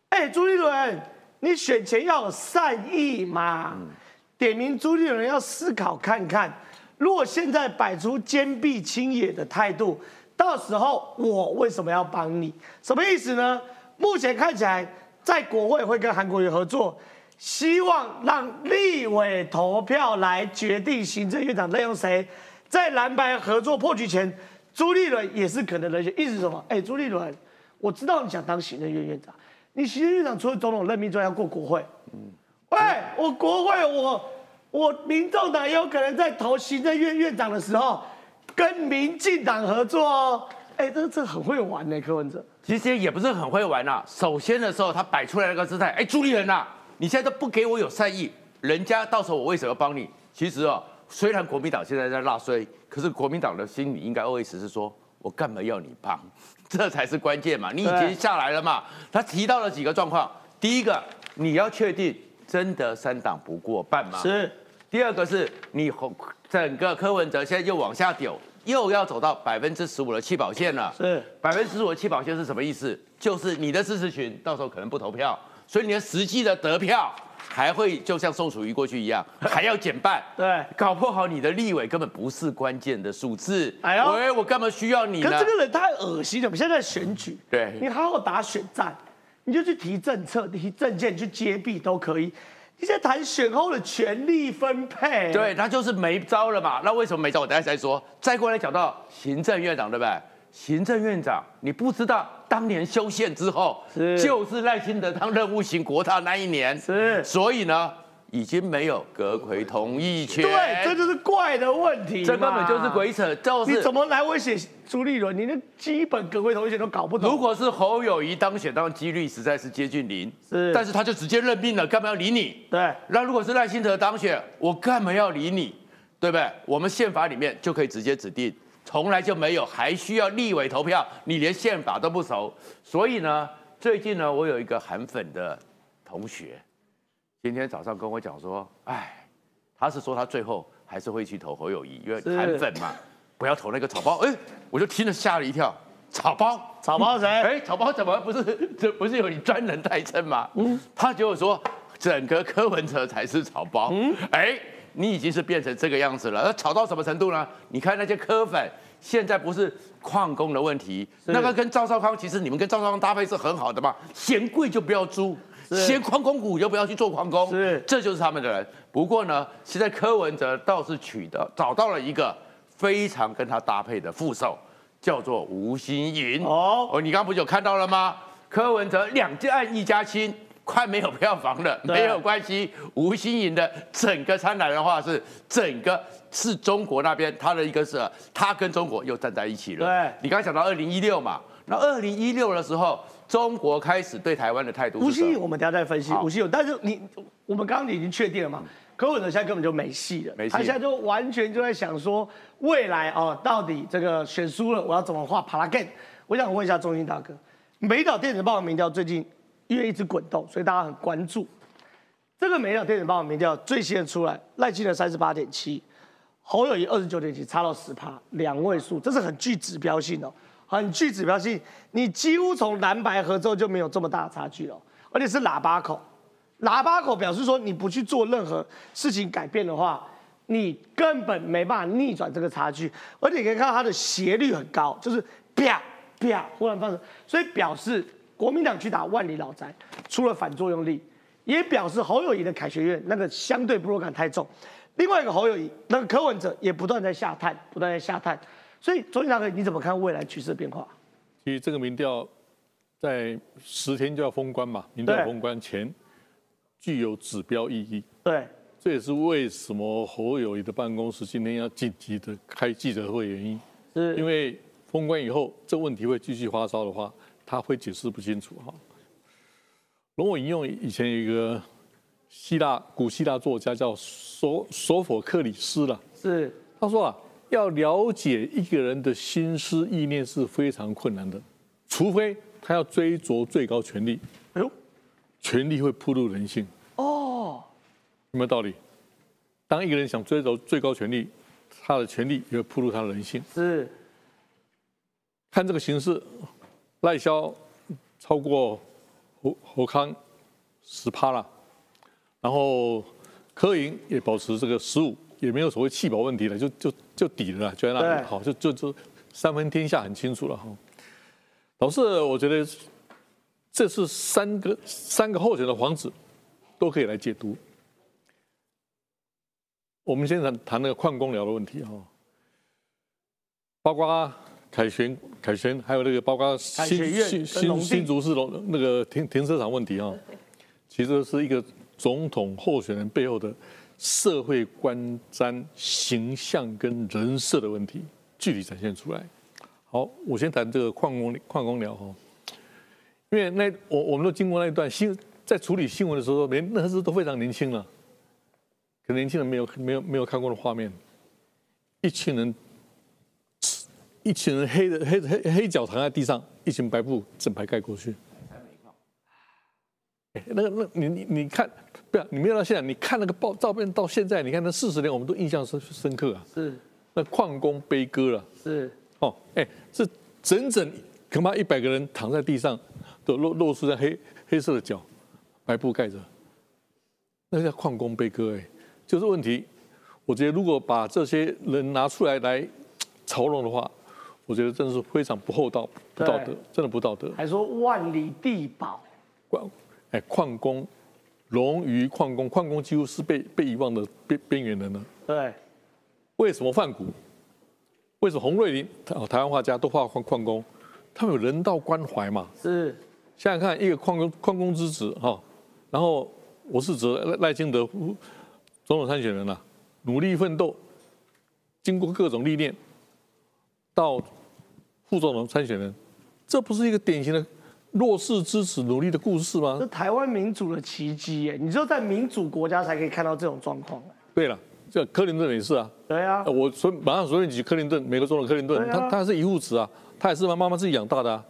哎，朱立伦，你选前要有善意嘛，点名朱立伦要思考看看，如果现在摆出坚壁清野的态度，到时候我为什么要帮你？什么意思呢？目前看起来，在国会会跟韩国瑜合作，希望让立委投票来决定行政院长任用谁。在蓝白合作破局前，朱立伦也是可能的意思是什么？哎，朱立伦。”我知道你想当行政院院长，你行政院长除了总统任命之外，要过国会。嗯，喂，我国会，我我民众党也有可能在投行政院院长的时候，跟民进党合作哦。哎，这这很会玩呢，柯文哲。其实也不是很会玩啊。首先的时候，他摆出来那个姿态，哎，朱立伦呐，你现在都不给我有善意，人家到时候我为什么要帮你？其实哦，虽然国民党现在在纳税，可是国民党的心里应该 always 是说，我干嘛要你帮？这才是关键嘛！你已经下来了嘛？他提到了几个状况：第一个，你要确定真的三党不过半吗？是。第二个是你整个柯文哲现在又往下丢，又要走到百分之十五的弃保线了。是。百分之十五的弃保线是什么意思？就是你的支持群到时候可能不投票，所以你的实际的得票。还会就像宋楚瑜过去一样，还要减半。对，搞不好你的立委根本不是关键的数字。哎呦，喂，我干嘛需要你呢？可这个人太恶心了。我们现在选举，对你好好打选战，你就去提政策、提政见、去揭弊都可以。你在谈选后的权力分配，对他就是没招了嘛。那为什么没招？我等下再说。再过来讲到行政院长，对不对？行政院长，你不知道当年修宪之后，是就是赖清德当任务型国大那一年，是，所以呢，已经没有阁魁同意权。对，这就是怪的问题，这根本就是鬼扯。就是你怎么来威胁朱立伦？你的基本阁魁同意权都搞不懂。如果是侯友谊当选，当然几率实在是接近零，是，但是他就直接任命了，干嘛要理你？对。那如果是赖清德当选，我干嘛要理你？对不对？我们宪法里面就可以直接指定。从来就没有，还需要立委投票，你连宪法都不熟，所以呢，最近呢，我有一个韩粉的同学，今天早上跟我讲说，哎，他是说他最后还是会去投侯友谊，因为韩粉嘛，不要投那个草包，哎，我就听了吓了一跳，草包，草包谁？哎，草包怎么不是？这不是有你专人代称吗？嗯，他结果说整个柯文哲才是草包，嗯，哎。你已经是变成这个样子了，那吵到什么程度呢？你看那些科粉，现在不是矿工的问题，那个跟赵少康，其实你们跟赵少康搭配是很好的嘛，嫌贵就不要租，嫌矿工股就不要去做矿工，是，这就是他们的人。不过呢，现在柯文哲倒是取得找到了一个非常跟他搭配的副手，叫做吴新颖。哦，哦，你刚不是有看到了吗？柯文哲两案一家亲。快没有票房了，没有关系。吴新颖的整个参展的话是整个是中国那边，他的一个是他跟中国又站在一起了。对，你刚才讲到二零一六嘛，那二零一六的时候，中国开始对台湾的态度。吴新颖，我们等下再分析。吴新颖，但是你我们刚刚已经确定了嘛？柯文哲现在根本就没戏了，他现在就完全就在想说未来哦，到底这个选输了，我要怎么画 p l a g 我想问一下中心大哥，美岛电子报的民调最近。因为一直滚动，所以大家很关注这个美鸟电子报民调最新的出来，赖清德三十八点七，侯友谊二十九点七，差到十趴，两位数，这是很具指标性哦，很具指标性。你几乎从蓝白合之后就没有这么大的差距了，而且是喇叭口，喇叭口表示说你不去做任何事情改变的话，你根本没办法逆转这个差距，而且你可以看到它的斜率很高，就是啪啪忽然发生，所以表示。国民党去打万里老宅，出了反作用力，也表示侯友谊的凯旋院那个相对不落感太重。另外一个侯友谊，那个柯文哲也不断在下探，不断在下探。所以，周先生，你怎么看未来局势的变化？其实这个民调在十天就要封关嘛，民调封关前具有指标意义。对，这也是为什么侯友谊的办公室今天要紧急的开记者会原因。是，因为封关以后，这问题会继续发烧的话。他会解释不清楚哈。容我引用以前一个希腊古希腊作家叫索索佛克里斯了，是他说啊，要了解一个人的心思意念是非常困难的，除非他要追逐最高权力。哎呦，权力会铺露人性哦，有没有道理？当一个人想追逐最高权力，他的权力也会铺露他的人性。是。看这个形势，赖萧超过侯侯康十趴了，然后柯银也保持这个十五，也没有所谓弃保问题了，就就就底了，就在那里，好，就就就三分天下很清楚了哈。老师，我觉得这是三个三个候选的皇子都可以来解读。我们先谈谈那个矿工寮的问题哈，包括凯旋、凯旋，还有那个包括新新新新竹市的那个停停车场问题啊，其实是一个总统候选人背后的社会观瞻、形象跟人设的问题，具体展现出来。好，我先谈这个矿工矿工聊哈，因为那我我们都经过那一段新在处理新闻的时候，连那时候都非常年轻了。可能年轻人没有没有没有看过的画面，一群人，一群人黑的黑黑黑脚躺在地上，一群白布整排盖过去。哎那个那你你你看，不要你没有到现在，你看那个报照片到现在，你看那四十年，我们都印象深深刻啊。是那矿工悲歌了，是，哦，哎，这整整恐怕一百个人躺在地上，都露露出在黑黑色的脚，白布盖着，那叫矿工悲歌哎。就是问题，我觉得如果把这些人拿出来来嘲弄的话，我觉得真的是非常不厚道、不道德，真的不道德。还说万里地堡，矿哎，矿工、龙鱼矿工，矿工几乎是被被遗忘的边边缘人呢。对，为什么范谷？为什么洪瑞林台台湾画家都画矿矿工？他们有人道关怀嘛？是想想看，一个矿工矿工之子哈，然后我是指赖赖清德总统参选人了、努力奋斗，经过各种历练，到副总统参选人，这不是一个典型的弱势支持努力的故事吗这？台湾民主的奇迹耶！你只有在民主国家才可以看到这种状况。对了，这克林顿也是啊，对啊呃，我随马上随便举克林顿，美国总统克林顿，啊他他还是遗腹子啊，他也是妈妈妈自己养大的啊。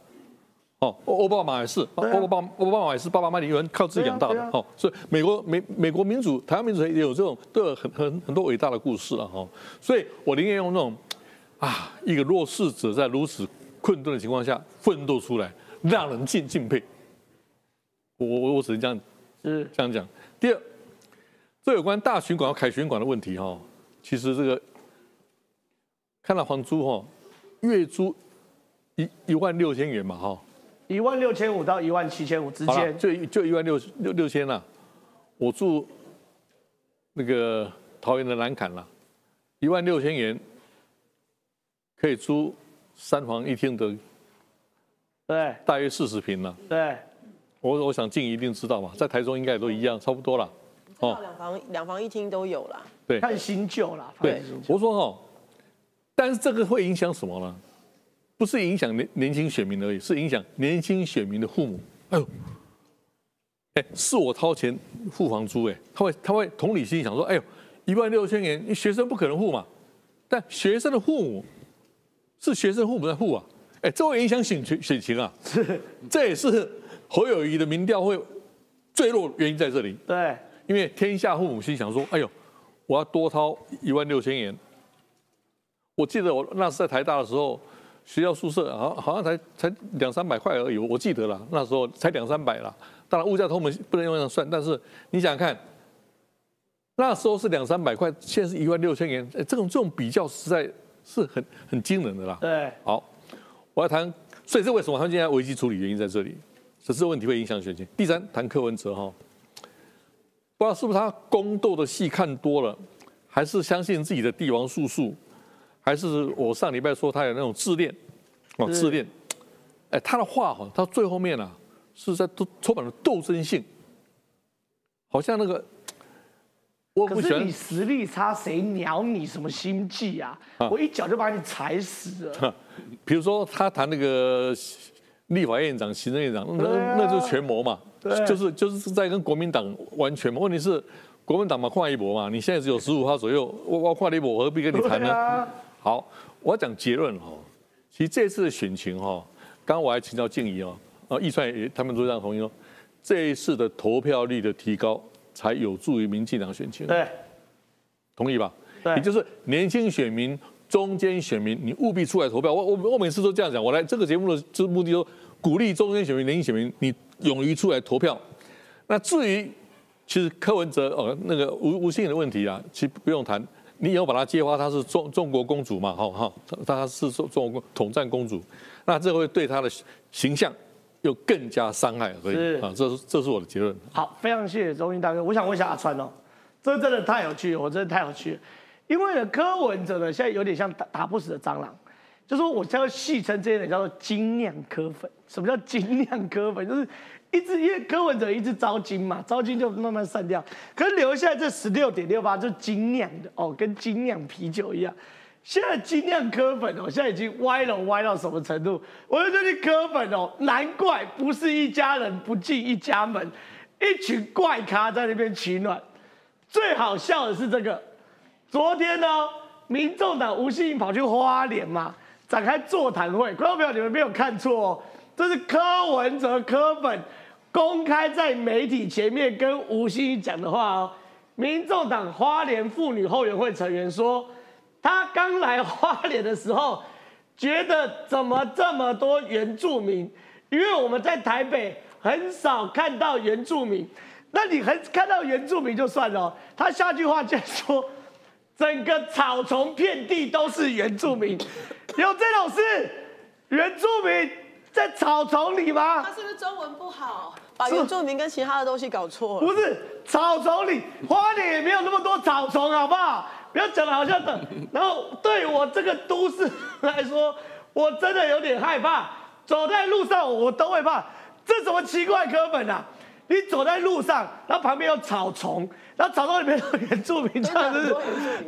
哦，奥奥巴马也是，奥巴马奥巴马也是爸爸妈妈有人靠自己养大的。哦，所以美国美美国民主，台湾民主也有这种都有很很很多伟大的故事了哈。所以我宁愿用那种啊，一个弱势者在如此困顿的情况下奋斗出来，让人敬敬佩。我我我只能这样是这样讲。第二，这有关大巡馆和凯旋馆的问题哈，其实这个看到房租哈，月租一一万六千元嘛哈，一万六千五到一万七千五之，间，就就一万六六六千啦。我住那个桃园的南坎啦，一万六千元可以租三房一厅的，对大约四十平了。对，我我想静一定知道嘛，在台中应该也都一样，差不多了。哦，两房两房一厅都有啦。对看新旧啦。对我说哈，但是这个会影响什么呢？不是影响年年轻选民而已，是影响年轻选民的父母。哎呦，哎，是我掏钱付房租，哎，他会他会同理心想说，哎呦，一万六千元，学生不可能付嘛，但学生的父母是学生父母在付啊，哎，这会影响选选选情啊，是，这也是侯友谊的民调会坠落原因在这里。对因为天下父母心想说，哎呦，我要多掏一万六千元。我记得我那时在台大的时候，学校宿舍好好像才才两三百块而已，我记得了，那时候才两三百啦。当然物价通膨不能用这样算，但是你想想看，那时候是两三百块，现在是一万六千元，哎这种这种比较实在是很很惊人的啦。对好，我要谈，所以这为什么他们现在危机处理原因在这里，这这问题会影响选情。第三，谈柯文哲哈，不知道是不是他宫斗的戏看多了，还是相信自己的帝王术数，还是我上礼拜说他有那种自恋，哦自恋，哎，他的话哈，到最后面啊，是在都充满了斗争性，好像那个。我不可是你实力差，谁鸟你什么心计啊？啊我一脚就把你踩死了。比如说他谈那个立法院长、行政院长，那、啊那就是权谋嘛，对就是就是在跟国民党玩权谋。问题是国民党嘛，跨一博嘛，你现在只有十五号左右，我我跨了一博，我何必跟你谈呢？啊，好，我要讲结论哦。其实这次的选情哈、哦，刚刚我还请教静怡哦，啊，易川也他们都这样同意哦。这一次的投票率的提高，才有助于民进党选情，对同意吧？对也就是年轻选民中间选民，你务必出来投票。我我我每次都这样讲，我来这个节目的就目的都鼓励中间选民、年轻选民，你勇于出来投票。那至于其实柯文哲哦，那个吴吴信的问题啊，其实不用谈，你以后把他揭发，他是中中国公主嘛，哈哈，他是中中国统战公主，那这会对他的形象又更加伤害，所以啊，这是这是我的结论。好，非常谢谢周英大哥，我想问一下阿川哦，这真的太有趣了，我真的太有趣了，因为呢，柯文哲呢现在有点像打打不死的蟑螂。就说我叫戏称这些人叫做精酿柯粉。什么叫精酿柯粉？就是一直因为柯文哲一直招金嘛，招金就慢慢散掉，可是留下这十六点六八就是精酿的哦，跟精酿啤酒一样。现在精酿科粉哦，现在已经歪了歪到什么程度？我就得这科粉哦，难怪不是一家人不进一家门，一群怪咖在那边取暖。最好笑的是这个，昨天呢，民众党吴欣颖跑去花莲嘛。展开座谈会，观众朋友，你们没有看错哦，这是柯文哲柯粉公开在媒体前面跟吴欣讲的话哦。民众党花莲妇女后援会成员说，他刚来花莲的时候，觉得怎么这么多原住民？因为我们在台北很少看到原住民，那你很看到原住民就算了，他下句话就说。整个草丛遍地都是原住民，有这种事？原住民在草丛里吗？他是不是中文不好，把原住民跟其他的东西搞错了？不是草丛里，花莲也没有那么多草丛，好不好？不要讲的好像等。然后对我这个都市来说，我真的有点害怕，走在路上我都会怕。这什么奇怪课本啊？你走在路上，然后旁边有草丛。然后草丛里面有原住民，这样子，是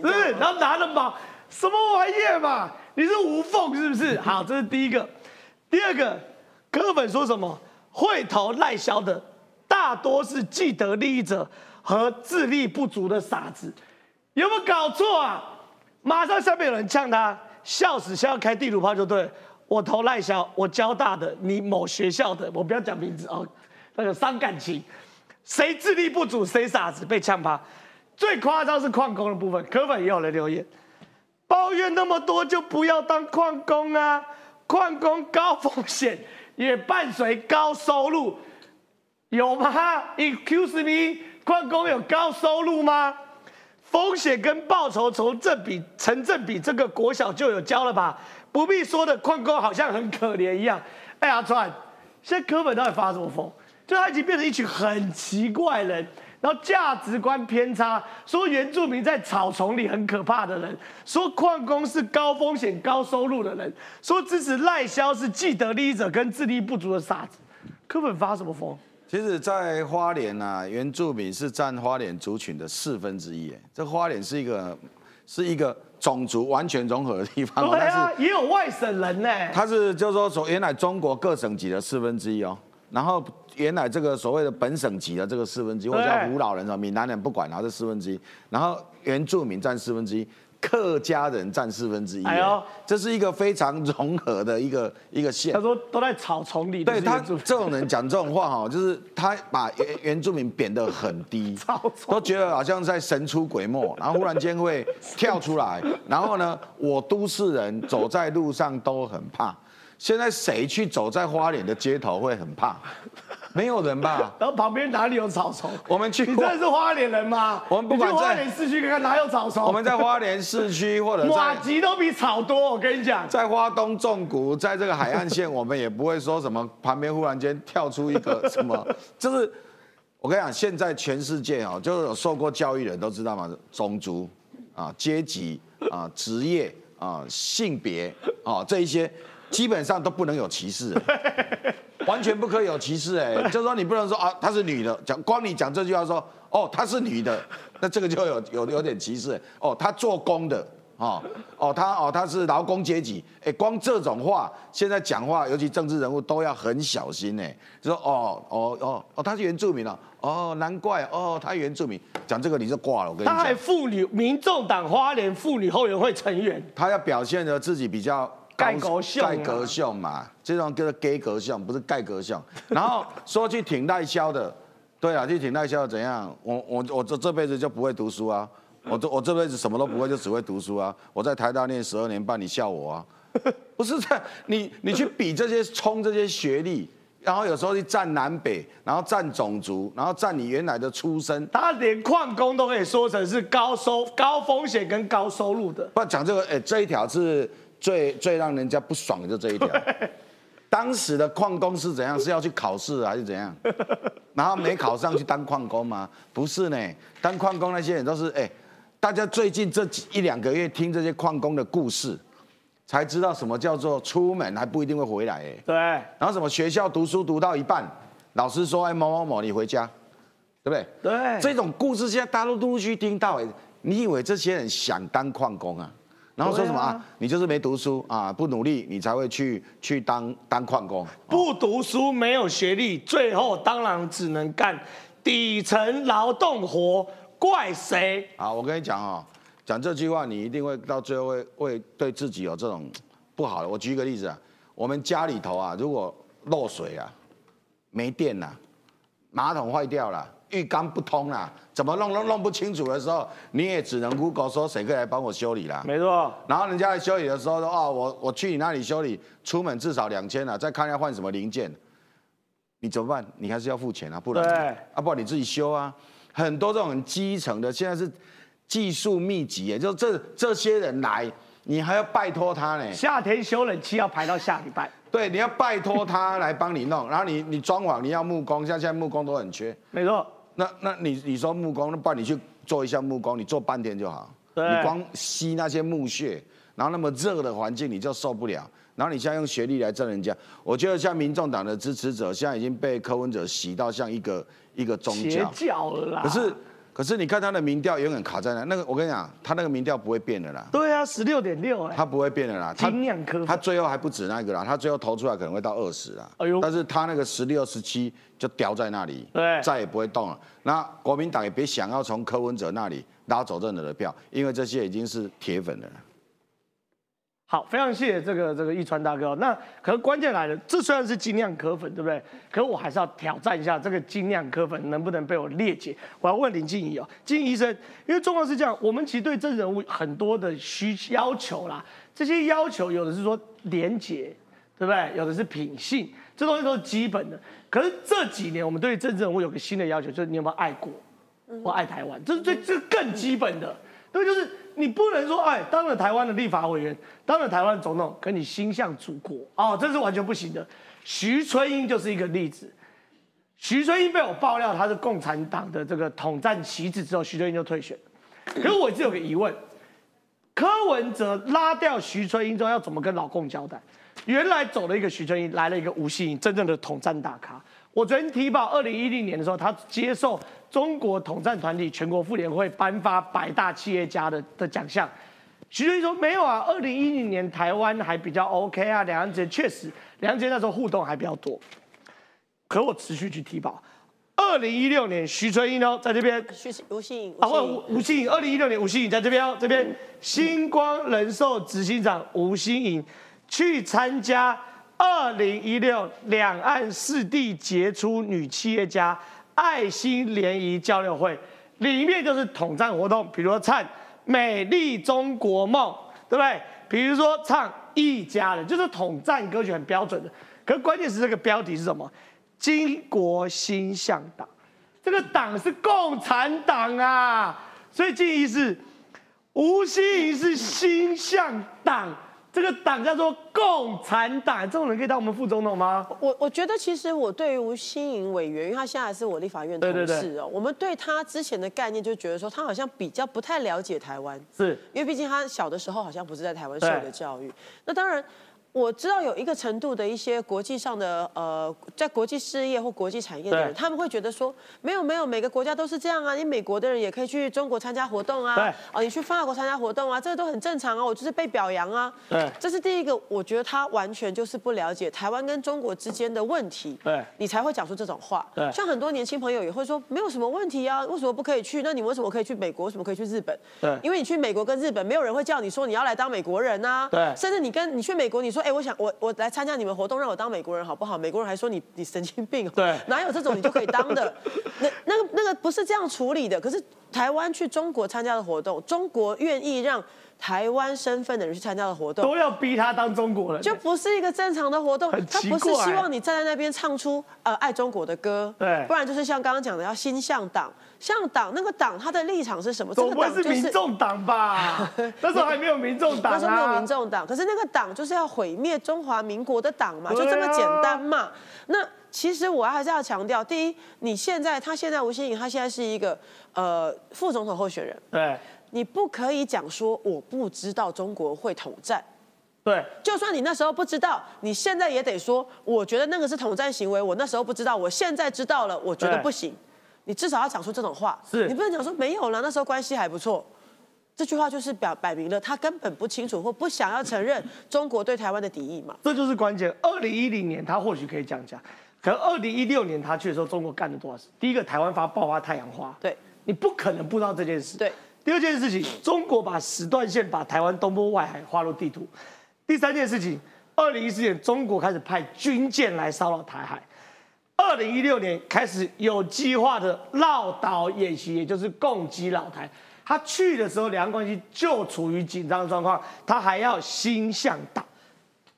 不是？然后拿着毛，什么玩意嘛？你是无缝是不是？好，这是第一个。第二个，柯本说什么？会投赖萧的大多是既得利益者和智力不足的傻子，有没有搞错啊？马上下面有人呛他，笑死，笑要开地图炮就对。我投赖萧，我交大的，你某学校的，我不要讲名字哦，那个伤感情。谁智力不足，谁傻子被呛趴。最夸张是矿工的部分，可粉也有人留言，抱怨那么多就不要当矿工啊！矿工高风险，也伴随高收入，有吗？Excuse me，矿工有高收入吗？风险跟报酬从正比成正比，这个国小就有教了吧？不必说的，矿工好像很可怜一样。哎呀，川，现在柯本到底发什么疯？就他已经变成一群很奇怪人，然后价值观偏差，说原住民在草丛里很可怕的人，说矿工是高风险高收入的人，说支持赖萧是既得利益者跟智力不足的傻子，科本发什么疯？其实，在花莲呐，原住民是占花莲族群的四分之一，哎，这花莲是一个是一个种族完全融合的地方，对啊，也有外省人呢，他是就是说从原来中国各省级的四分之一哦，然后。原来这个所谓的本省级的这个四分之一，或者叫胡老人啊、闽南人不管，然后这四分之一，然后原住民占四分之一，客家人占四分之一。哎呦，这是一个非常融合的一个一个县。他说都在草丛里。对他这种人讲这种话哈，就是他把原原住民贬得很低，都觉得好像在神出鬼没，然后忽然间会跳出来，然后呢，我都市人走在路上都很怕。现在谁去走在花莲的街头会很怕？没有人吧？然后旁边哪里有草丛？我们去，你真的是花莲人吗？我们不管在花莲市区看看哪有草丛。我们在花莲市区或者马吉都比草多，我跟你讲。在花东纵谷，在这个海岸线，我们也不会说什么旁边忽然间跳出一个什么，就是我跟你讲，现在全世界啊，就是有受过教育的人都知道嘛，种族啊、阶级啊、职业啊、性别啊这一些，基本上都不能有歧视。完全不可以有歧视哎，就是说你不能说啊，她是女的，讲光你讲这句话说哦，她是女的，那这个就有有有点歧视哦，她做工的哦哦，她哦她是劳工阶级哎，光这种话现在讲话，尤其政治人物都要很小心哎，就说哦哦哦哦，她是原住民了哦，难怪哦，她原住民讲这个你就挂了，我跟你讲。他还妇女民众党花莲妇女后援会成员，他要表现的自己比较。盖格秀，盖格秀嘛，这种叫做盖格秀，不是盖格秀。然后说去挺代销的，对啊，去挺代销怎样？我我我这这辈子就不会读书啊，我这我这辈子什么都不会，就只会读书啊！我在台大念十二年半，你笑我啊？不是在 你你去比这些冲这些学历，然后有时候去占南北，然后占种族，然后占你原来的出身。他连矿工都可以说成是高收高风险跟高收入的。不讲这个，哎，这一条是最最让人家不爽的，就这一条。当时的矿工是怎样？是要去考试还是怎样？然后没考上去当矿工吗？不是呢，当矿工那些人都是哎，大家最近这一两个月听这些矿工的故事，才知道什么叫做出门还不一定会回来哎。对。然后什么学校读书读到一半，老师说哎某某某你回家，对不对？对。这种故事现在大陆陆续听到哎，你以为这些人想当矿工啊？然后说什么啊？你就是没读书啊，不努力，你才会去去当当矿工。不读书，没有学历，最后当然只能干底层劳动活，怪谁？啊，我跟你讲哦，讲这句话，你一定会到最后会会对自己有这种不好的。我举一个例子啊，我们家里头啊，如果漏水啊，没电了，马桶坏掉了。浴缸不通啦，怎么弄都弄不清楚的时候，你也只能 Google 说谁可以来帮我修理啦。没错。然后人家来修理的时候说，哦，我我去你那里修理，出门至少两千了，再看要换什么零件，你怎么办？你还是要付钱啊，不然啊，不然你自己修啊。很多这种很基层的，现在是技术密集，也就这这些人来，你还要拜托他呢。夏天修冷气要排到下礼拜。对，你要拜托他来帮你弄，然后你你装潢你要木工，像现在木工都很缺。没错。那那你你说木工，那不然你去做一下木工，你做半天就好。你光吸那些木屑，然后那么热的环境你就受不了。然后你现在用学历来证人家，我觉得像民众党的支持者，现在已经被柯文哲洗到像一个一个宗教。可是。可是你看他的民调永远卡在那，那个我跟你讲，他那个民调不会变的啦。对啊，十六点六哎。他不会变的啦。精酿科。他最后还不止那个啦，他最后投出来可能会到二十啦。哎呦。但是他那个十六、十七就叼在那里，对，再也不会动了。那国民党也别想要从柯文哲那里拉走任何的票，因为这些已经是铁粉了。好，非常谢谢这个这个易川大哥。那可是关键来了，这虽然是精酿可粉，对不对？可是我还是要挑战一下这个精酿可粉能不能被我列解。我要问林静怡哦，静怡医生，因为状况是这样，我们其实对真人物很多的需要求啦，这些要求有的是说廉洁，对不对？有的是品性，这东西都是基本的。可是这几年我们对真人物有个新的要求，就是你有没有爱国，或爱台湾，这是最这更基本的。对，就是你不能说，哎，当了台湾的立法委员，当了台湾总统，可你心向祖国哦，这是完全不行的。徐春英就是一个例子。徐春英被我爆料他是共产党的这个统战旗帜之后，徐春英就退选。可是我一直有个疑问，柯文哲拉掉徐春英之后，要怎么跟老共交代？原来走了一个徐春英，来了一个吴欣颖，真正的统战大咖。我昨天提报，二零一零年的时候，他接受中国统战团体全国妇联会颁发百大企业家的的奖项。徐春英说没有啊，二零一零年台湾还比较 OK 啊，两岸之间确实两岸之间那时候互动还比较多。可我持续去提报，二零一六年徐春英呢在这边，徐吴信颖啊，吴吴信颖，二零一六年吴信颖在这边哦，这边星光人寿执行长吴新颖去参加。二零一六两岸四地杰出女企业家爱心联谊交流会，里面就是统战活动，比如说唱《美丽中国梦》，对不对？比如说唱《一家人》，就是统战歌曲很标准的。可关键是这个标题是什么？金国新向党，这个党是共产党啊！所以建议是吴欣怡是新向党。这个党叫做共产党，这种人可以当我们副总统吗？我我觉得其实我对于吴新颖委员，因为他现在是我立法院同事哦，我们对他之前的概念就觉得说他好像比较不太了解台湾，是因为毕竟他小的时候好像不是在台湾受的教育。那当然。我知道有一个程度的一些国际上的呃，在国际事业或国际产业的人，他们会觉得说，没有没有，每个国家都是这样啊。你美国的人也可以去中国参加活动啊，哦，你去法国参加活动啊，这个都很正常啊。我就是被表扬啊。对，这是第一个，我觉得他完全就是不了解台湾跟中国之间的问题。对，你才会讲出这种话。对，像很多年轻朋友也会说，没有什么问题啊，为什么不可以去？那你为什么可以去美国？为什么可以去日本？对，因为你去美国跟日本，没有人会叫你说你要来当美国人啊。对，甚至你跟你去美国，你说。哎，我想我我来参加你们活动，让我当美国人好不好？美国人还说你你神经病，对，哪有这种你就可以当的？那那个那个不是这样处理的。可是台湾去中国参加的活动，中国愿意让。台湾身份的人去参加的活动，都要逼他当中国人，就不是一个正常的活动。他不是希望你站在那边唱出呃爱中国的歌，对，不然就是像刚刚讲的要心向党，向党那个党他的立场是什么？总不会是民众党吧？那时候还没有民众党，那时候没有民众党，可是那个党就是要毁灭中华民国的党嘛，就这么简单嘛。那其实我还是要强调，第一，你现在他现在吴欣颖，他现在是一个呃副总统候选人，对。你不可以讲说我不知道中国会统战，对，就算你那时候不知道，你现在也得说，我觉得那个是统战行为，我那时候不知道，我现在知道了，我觉得不行。你至少要讲出这种话，是你不能讲说没有了，那时候关系还不错。这句话就是表摆明了，他根本不清楚或不想要承认中国对台湾的敌意嘛。这就是关键。二零一零年他或许可以这样讲，可二零一六年他去的时候，中国干了多少事？第一个，台湾发爆发太阳花，对你不可能不知道这件事，对。第二件事情，中国把时段线把台湾东部外海划入地图。第三件事情，二零一四年中国开始派军舰来骚扰台海。二零一六年开始有计划的绕岛演习，也就是攻击老台。他去的时候，两岸关系就处于紧张状况，他还要心向党。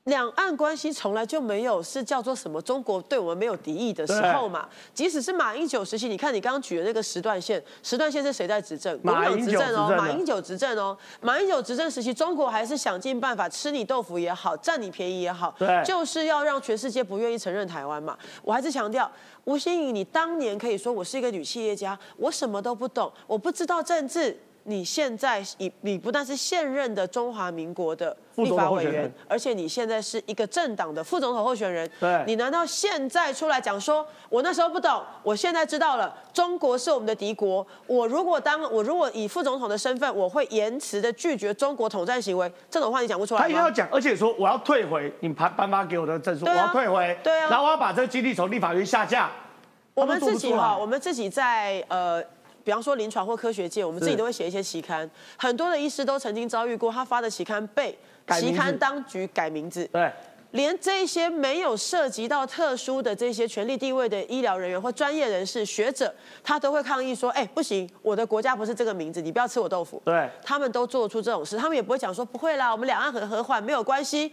两岸关系从来就没有是叫做什么中国对我们没有敌意的时候嘛。即使是马英九时期，你看你刚刚举的那个时段线，时段线是谁在执政？马英九执政哦，马英九执政哦。马英九执政时期，中国还是想尽办法吃你豆腐也好，占你便宜也好，对，就是要让全世界不愿意承认台湾嘛。我还是强调，吴欣颖，你当年可以说我是一个女企业家，我什么都不懂，我不知道政治。你现在你你不但是现任的中华民国的立法委员，而且你现在是一个政党的副总统候选人。对，你难道现在出来讲说，我那时候不懂，我现在知道了，中国是我们的敌国。我如果当我如果以副总统的身份，我会严词的拒绝中国统战行为，这种话你讲不出来他一定要讲，而且说我要退回你颁颁发给我的证书，我要退回。对啊。然后我要把这个基地从立法院下架。我们自己哈，我们自己在呃。比方说临床或科学界，我们自己都会写一些期刊，很多的医师都曾经遭遇过他发的期刊被期刊当局改名字。对，连这些没有涉及到特殊的这些权力地位的医疗人员或专业人士、学者，他都会抗议说：“哎，不行，我的国家不是这个名字，你不要吃我豆腐。”对，他们都做出这种事，他们也不会讲说不会啦，我们两岸很和缓，没有关系。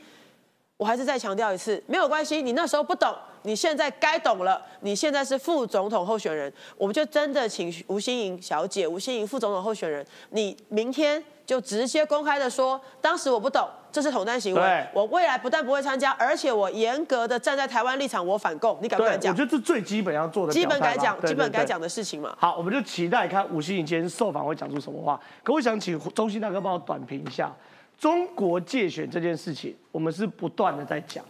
我还是再强调一次，没有关系，你那时候不懂。你现在该懂了，你现在是副总统候选人，我们就真的请吴欣颖小姐、吴欣颖副总统候选人，你明天就直接公开的说，当时我不懂，这是统战行为，我未来不但不会参加，而且我严格的站在台湾立场，我反共，你敢不敢讲？我觉得这最基本要做的，基本该讲，基本该讲的事情嘛。好，我们就期待看吴欣颖今天受访会讲出什么话。可我想请中心大哥帮我短评一下，中国借选这件事情，我们是不断的在讲。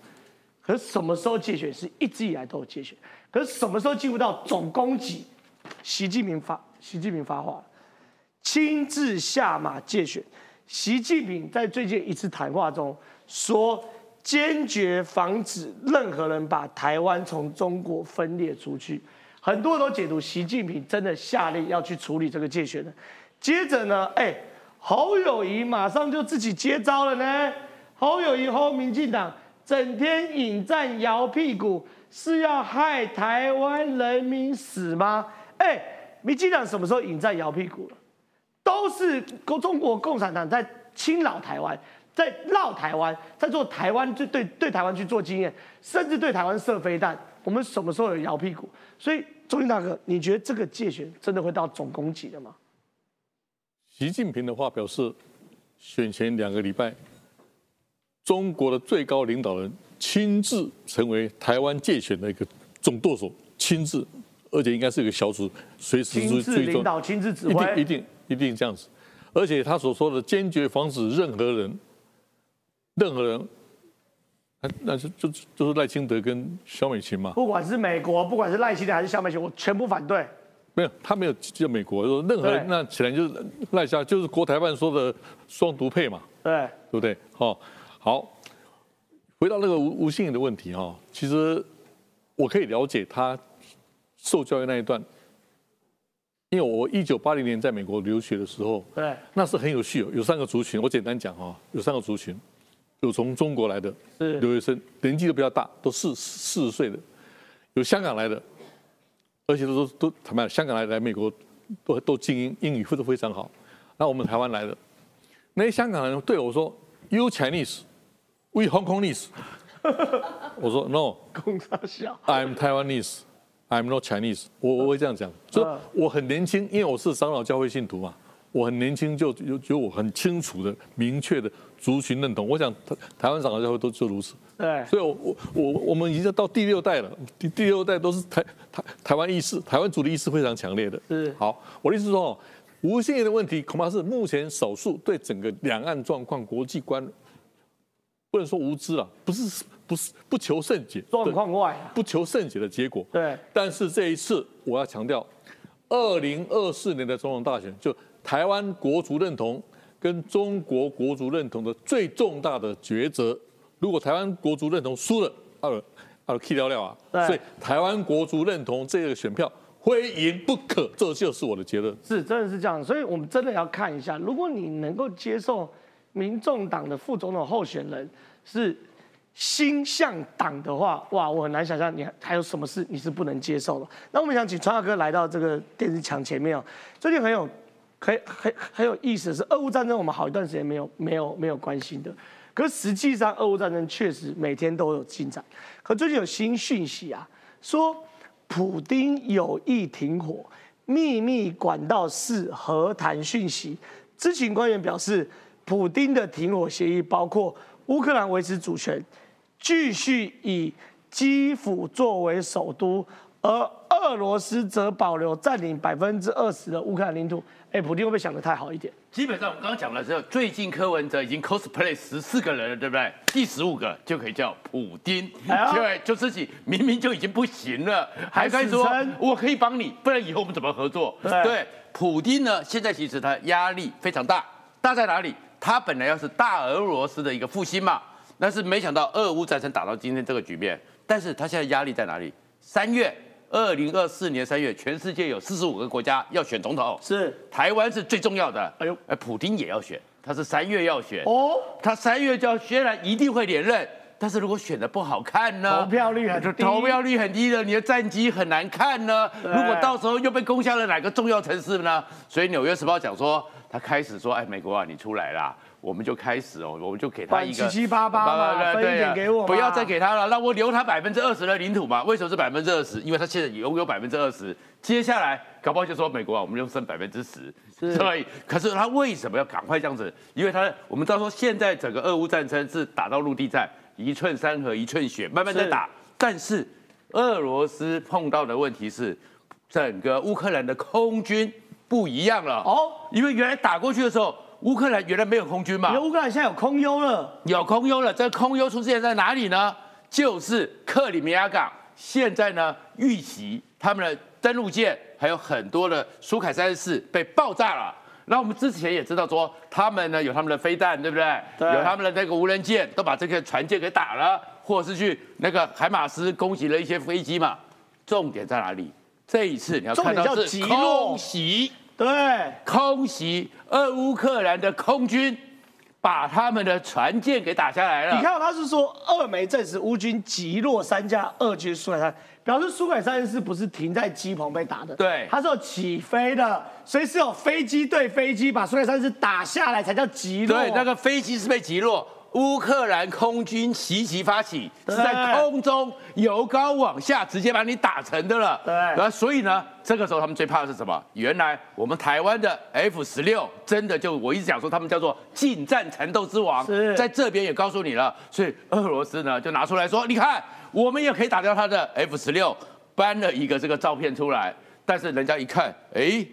可什么时候借选是一直以来都有借选，可什么时候进入到总攻击？习近平发习近平发话，亲自下马借选。习近平在最近一次谈话中说，坚决防止任何人把台湾从中国分裂出去。很多人都解读习近平真的下令要去处理这个借选的。接着呢，哎，侯友谊马上就自己接招了呢。侯友谊和民进党。整天引战摇屁股，是要害台湾人民死吗？哎，民进党什么时候引战摇屁股了？都是中中国共产党在侵扰台湾，在绕台湾，在做台湾就对对台湾去做经验，甚至对台湾射飞弹。我们什么时候有摇屁股？所以，周英大哥，你觉得这个界选真的会到总攻击的吗？习近平的话表示，选前两个礼拜。中国的最高领导人亲自成为台湾界选的一个总舵手，亲自，而且应该是一个小组，随时追追领导、亲自指挥，一定、一定、一定这样子。而且他所说的坚决防止任何人、任何人，那那是就就是赖清德跟萧美琴嘛。不管是美国，不管是赖清德还是萧美琴，我全部反对。没有，他没有叫美国说任何人，那起来就是赖下，就是国台办说的双独配嘛。对，对不对？好。好，回到那个吴吴信颖的问题哈，其实我可以了解他受教育那一段，因为我一九八零年在美国留学的时候，对，那是很有趣哦，有三个族群，我简单讲哈，有三个族群，有从中国来的留学生，年纪都比较大，都四四十岁的，有香港来的，而且都都怎么样？香港来来美国都都精英，英语会都非常好。那我们台湾来的那些香港人对我说：“You Chinese, we Hong Kongese。”我说：“No，公差小，I'm Taiwanese, I'm not Chinese。”我我会这样讲，所以我很年轻，因为我是长老教会信徒嘛。我很年轻就有有我很清楚的明确的族群认同，我想台台湾长老教会都就如此。对，所以我我我我们已经到第六代了，第第六代都是台台台湾意识，台湾族的意识非常强烈的。是，好，我的意思说，无限的问题恐怕是目前少数对整个两岸状况、国际观，不能说无知了，不是不是不求甚解，状况外不求甚解的结果。对，但是这一次我要强调，二零二四年的总统大选就。台湾国族认同跟中国国族认同的最重大的抉择，如果台湾国族认同输了，二二 K 掉掉啊，所以台湾国族认同这个选票非赢不可，这就是我的结论。是，真的是这样，所以我们真的要看一下，如果你能够接受民众党的副总统候选人是心向党的话，哇，我很难想象你还有什么事你是不能接受的。那我们想请川大哥来到这个电视墙前面哦，最近很有。很很很有意思的是，俄乌战争我们好一段时间没有没有没有关心的，可实际上俄乌战争确实每天都有进展。可最近有新讯息啊，说普丁有意停火，秘密管道是和谈讯息。知情官员表示，普丁的停火协议包括乌克兰维持主权，继续以基辅作为首都，而俄罗斯则保留占领百分之二十的乌克兰领土。哎，普京会不会想的太好一点？基本上我们刚刚讲了之后，最近柯文哲已经 cosplay 十四个人了，对不对？第十五个就可以叫普丁，对，就自己明明就已经不行了，还可以说我可以帮你，不然以后我们怎么合作？对，普丁呢，现在其实他压力非常大，大在哪里？他本来要是大俄罗斯的一个复兴嘛，但是没想到俄乌战争打到今天这个局面，但是他现在压力在哪里？三月。二零二四年三月，全世界有四十五个国家要选总统，是。台湾是最重要的。哎呦，哎，普京也要选，他是三月要选。哦，他三月就要虽然一定会连任，但是如果选的不好看呢？投票率很低，投票率很低的，你的战绩很难看呢。如果到时候又被攻下了哪个重要城市呢？所以《纽约时报》讲说，他开始说，哎，美国啊，你出来啦。我们就开始哦，我们就给他一个七七八八嘛，分一点给我，不要再给他了，让我留他百分之二十的领土嘛。为什么是百分之二十？因为他现在拥有百分之二十，接下来搞不好就说美国啊，我们就剩百分之十。所以，可是他为什么要赶快这样子？因为他我们知道说，现在整个俄乌战争是打到陆地战，一寸山河一寸血，慢慢在打。但是俄罗斯碰到的问题是，整个乌克兰的空军不一样了哦，因为原来打过去的时候。乌克兰原来没有空军嘛？乌克兰现在有空优了，有空优了。这空优出现在哪里呢？就是克里米亚港。现在呢，遇袭他们的登陆舰还有很多的苏凯三十四被爆炸了。那我们之前也知道说，他们呢有他们的飞弹，对不对？有他们的那个无人舰，都把这个船舰给打了，或者是去那个海马斯攻击了一些飞机嘛。重点在哪里？这一次你要看到是空袭。对，空袭俄乌克兰的空军，把他们的船舰给打下来了。你看，他是说二枚证实乌军击落三架俄军苏莱山，表示苏凯三是不是停在机棚被打的？对，它是有起飞的，所以是有飞机对飞机把苏凯三是打下来才叫击落。对，那个飞机是被击落。乌克兰空军袭击发起，是在空中由高往下直接把你打沉的了。对，然后所以呢，这个时候他们最怕的是什么？原来我们台湾的 F 十六真的就我一直讲说他们叫做近战缠斗之王，在这边也告诉你了。所以俄罗斯呢就拿出来说，你看我们也可以打掉他的 F 十六，搬了一个这个照片出来，但是人家一看，哎。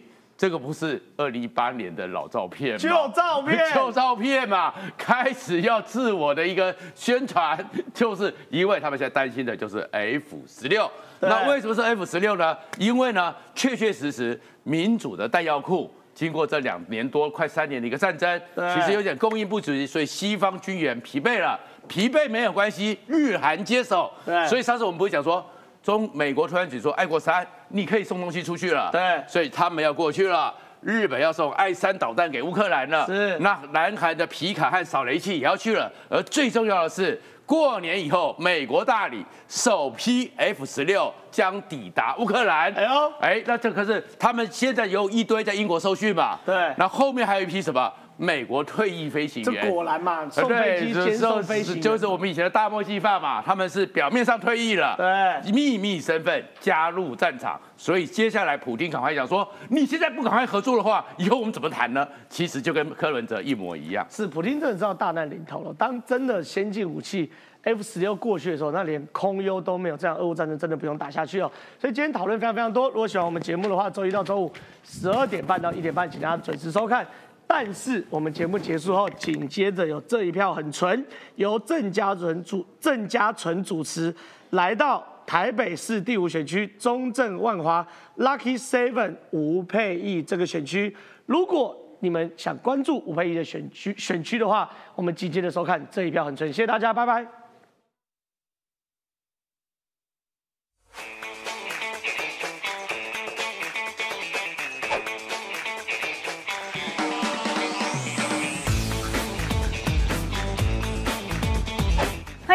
这个不是二零一八年的老照片吗？旧照片，旧照片嘛，开始要自我的一个宣传，就是因为他们现在担心的就是 F 十六。那为什么是 F 十六呢？因为呢，确确实实民主的弹药库经过这两年多、快三年的一个战争，其实有点供应不足，所以西方军援疲惫了。疲惫没有关系，日韩接手。所以上次我们不会讲说。中美国突然举出，爱国三，你可以送东西出去了。对，所以他们要过去了。日本要送爱三导弹给乌克兰了，是那南韩的皮卡和扫雷器也要去了，而最重要的是。过年以后，美国大礼首批 F 十六将抵达乌克兰。哎呦，哎，那这可是他们现在有一堆在英国受训嘛？对。那后面还有一批什么？美国退役飞行员。这果然嘛，送飞机兼送飞行，就是我们以前的大漠计划嘛。他们是表面上退役了，对，秘密身份加入战场。所以接下来普京赶快讲说，你现在不赶快合作的话，以后我们怎么谈呢？其实就跟柯文哲一模一样。是普京真的知道大难临头了。当真的先进武器 F 十六过去的时候，那连空优都没有，这样俄乌战争真的不用打下去哦。所以今天讨论非常非常多。如果喜欢我们节目的话，周一到周五十二点半到一点半，请大家准时收看。但是我们节目结束后，紧接着有这一票很纯，由郑家纯主郑家纯主持，来到台北市第五选区中正万华 Lucky Seven 吴佩义这个选区。如果你们想关注吴佩义的选区选区的话，我们紧接着收看这一票很纯，谢谢大家，拜拜。